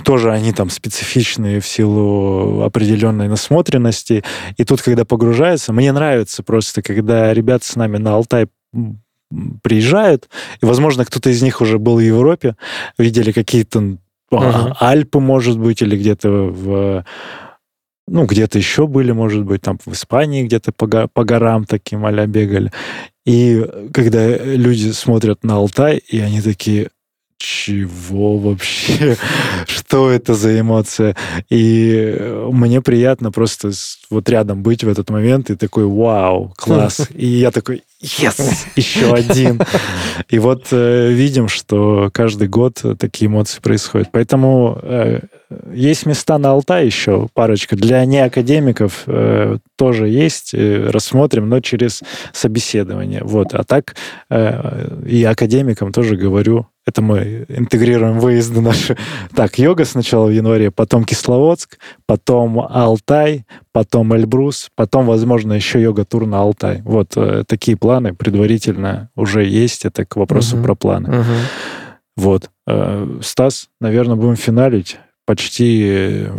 Тоже они там специфичные в силу определенной насмотренности. И тут, когда погружаются, мне нравится просто, когда ребята с нами на Алтай приезжают, и, возможно, кто-то из них уже был в Европе, видели какие-то Мгм. Альпы, может быть, или где-то в ну, где-то еще были, может быть, там в Испании где-то по, го- по горам таким а бегали. И когда люди смотрят на Алтай, и они такие, чего вообще? [LAUGHS] Что это за эмоция? И э, мне приятно просто вот рядом быть в этот момент и такой, вау, класс. [LAUGHS] И я такой, yes, еще один. И вот э, видим, что каждый год такие эмоции происходят. Поэтому э, есть места на Алтай еще, парочка. Для неакадемиков э, тоже есть. э, рассмотрим, но через собеседование. Вот. А так э, и академикам тоже говорю, это мы интегрируем выезды наши. Так, йога сначала в январе, потом Кисловодск, потом Алтай, потом Эльбрус, потом, возможно, еще йога-тур на Алтай. Вот э, такие планы предварительно уже есть. Это к вопросу Мгм. про планы. Мгм. Вот. Э, Стас, наверное, будем финалить. Почти, э,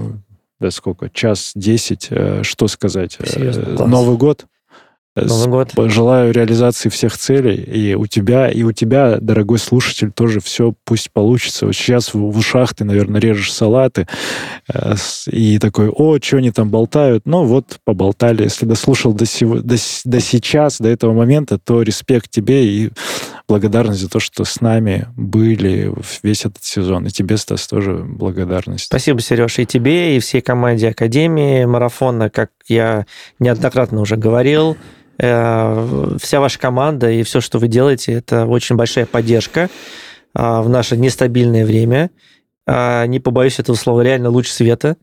да сколько, час десять. Э, Что сказать? Э, Серьезно, класс. Новый год. Новый год. Желаю реализации всех целей. И у тебя, и у тебя, дорогой слушатель, тоже все пусть получится. Вот сейчас в, в ушах ты, наверное, режешь салаты э, и такой, о, что они там болтают? Ну вот, поболтали. Если дослушал до, сего- до, до сейчас, до этого момента, то респект тебе и благодарность за то, что с нами были весь этот сезон. И тебе, Стас, тоже благодарность. Спасибо, Сереж, и тебе, и всей команде Академии марафона, как я неоднократно уже говорил. э, Вся ваша команда и все, что вы делаете, это очень большая поддержка а, в наше нестабильное время. А, Не побоюсь этого слова, реально луч света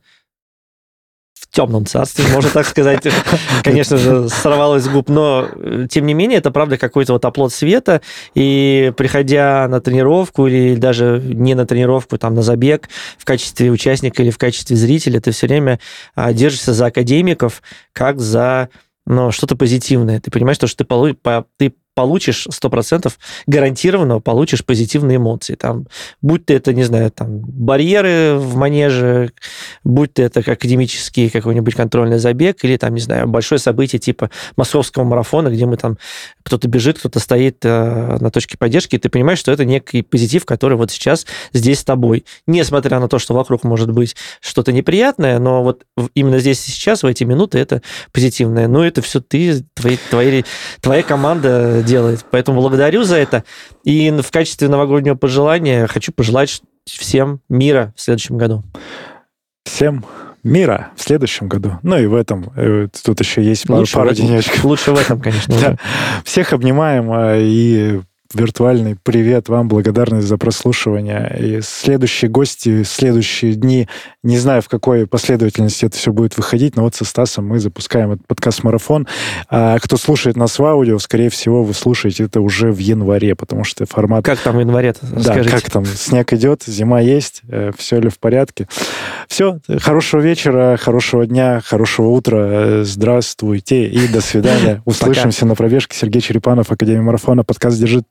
в темном царстве, можно так сказать. [LAUGHS] Конечно же, сорвалось с губ, но тем не менее, это правда какой-то вот оплот света, и приходя на тренировку или даже не на тренировку, там, на забег в качестве участника или в качестве зрителя, ты все время а, держишься за академиков, как за ну, что-то позитивное. Ты понимаешь, то, что ты, ты получишь 100% гарантированно получишь позитивные эмоции. Там, будь то это, не знаю, там, барьеры в манеже, будь то это академический какой-нибудь контрольный забег или, там, не знаю, большое событие типа московского марафона, где мы там, кто-то бежит, кто-то стоит э, на точке поддержки, и ты понимаешь, что это некий позитив, который вот сейчас здесь с тобой. Несмотря на то, что вокруг может быть что-то неприятное, но вот именно здесь и сейчас, в эти минуты, это позитивное. Ну, это все ты, твои, твои, твоя команда делает. Поэтому благодарю за это. И в качестве новогоднего пожелания хочу пожелать всем мира в следующем году. Всем мира в следующем году. Ну и в этом. Э, Тут еще есть пару, Лучше, пару в денечков. лучше в этом, конечно. [LAUGHS] Да. Всех обнимаем а, и виртуальный привет вам, благодарность за прослушивание. И следующие гости, следующие дни, не знаю, в какой последовательности это все будет выходить, но вот со Стасом мы запускаем этот подкаст-марафон. А кто слушает нас в аудио, скорее всего, вы слушаете это уже в январе, потому что формат... Как там в январе Да, Расскажите. как там, снег идет, зима есть, все ли в порядке. Все, хорошего вечера, хорошего дня, хорошего утра, э, здравствуйте и до свидания. [LAUGHS] Услышимся на пробежке. Сергей Черепанов, Академия марафона, подкаст «Держит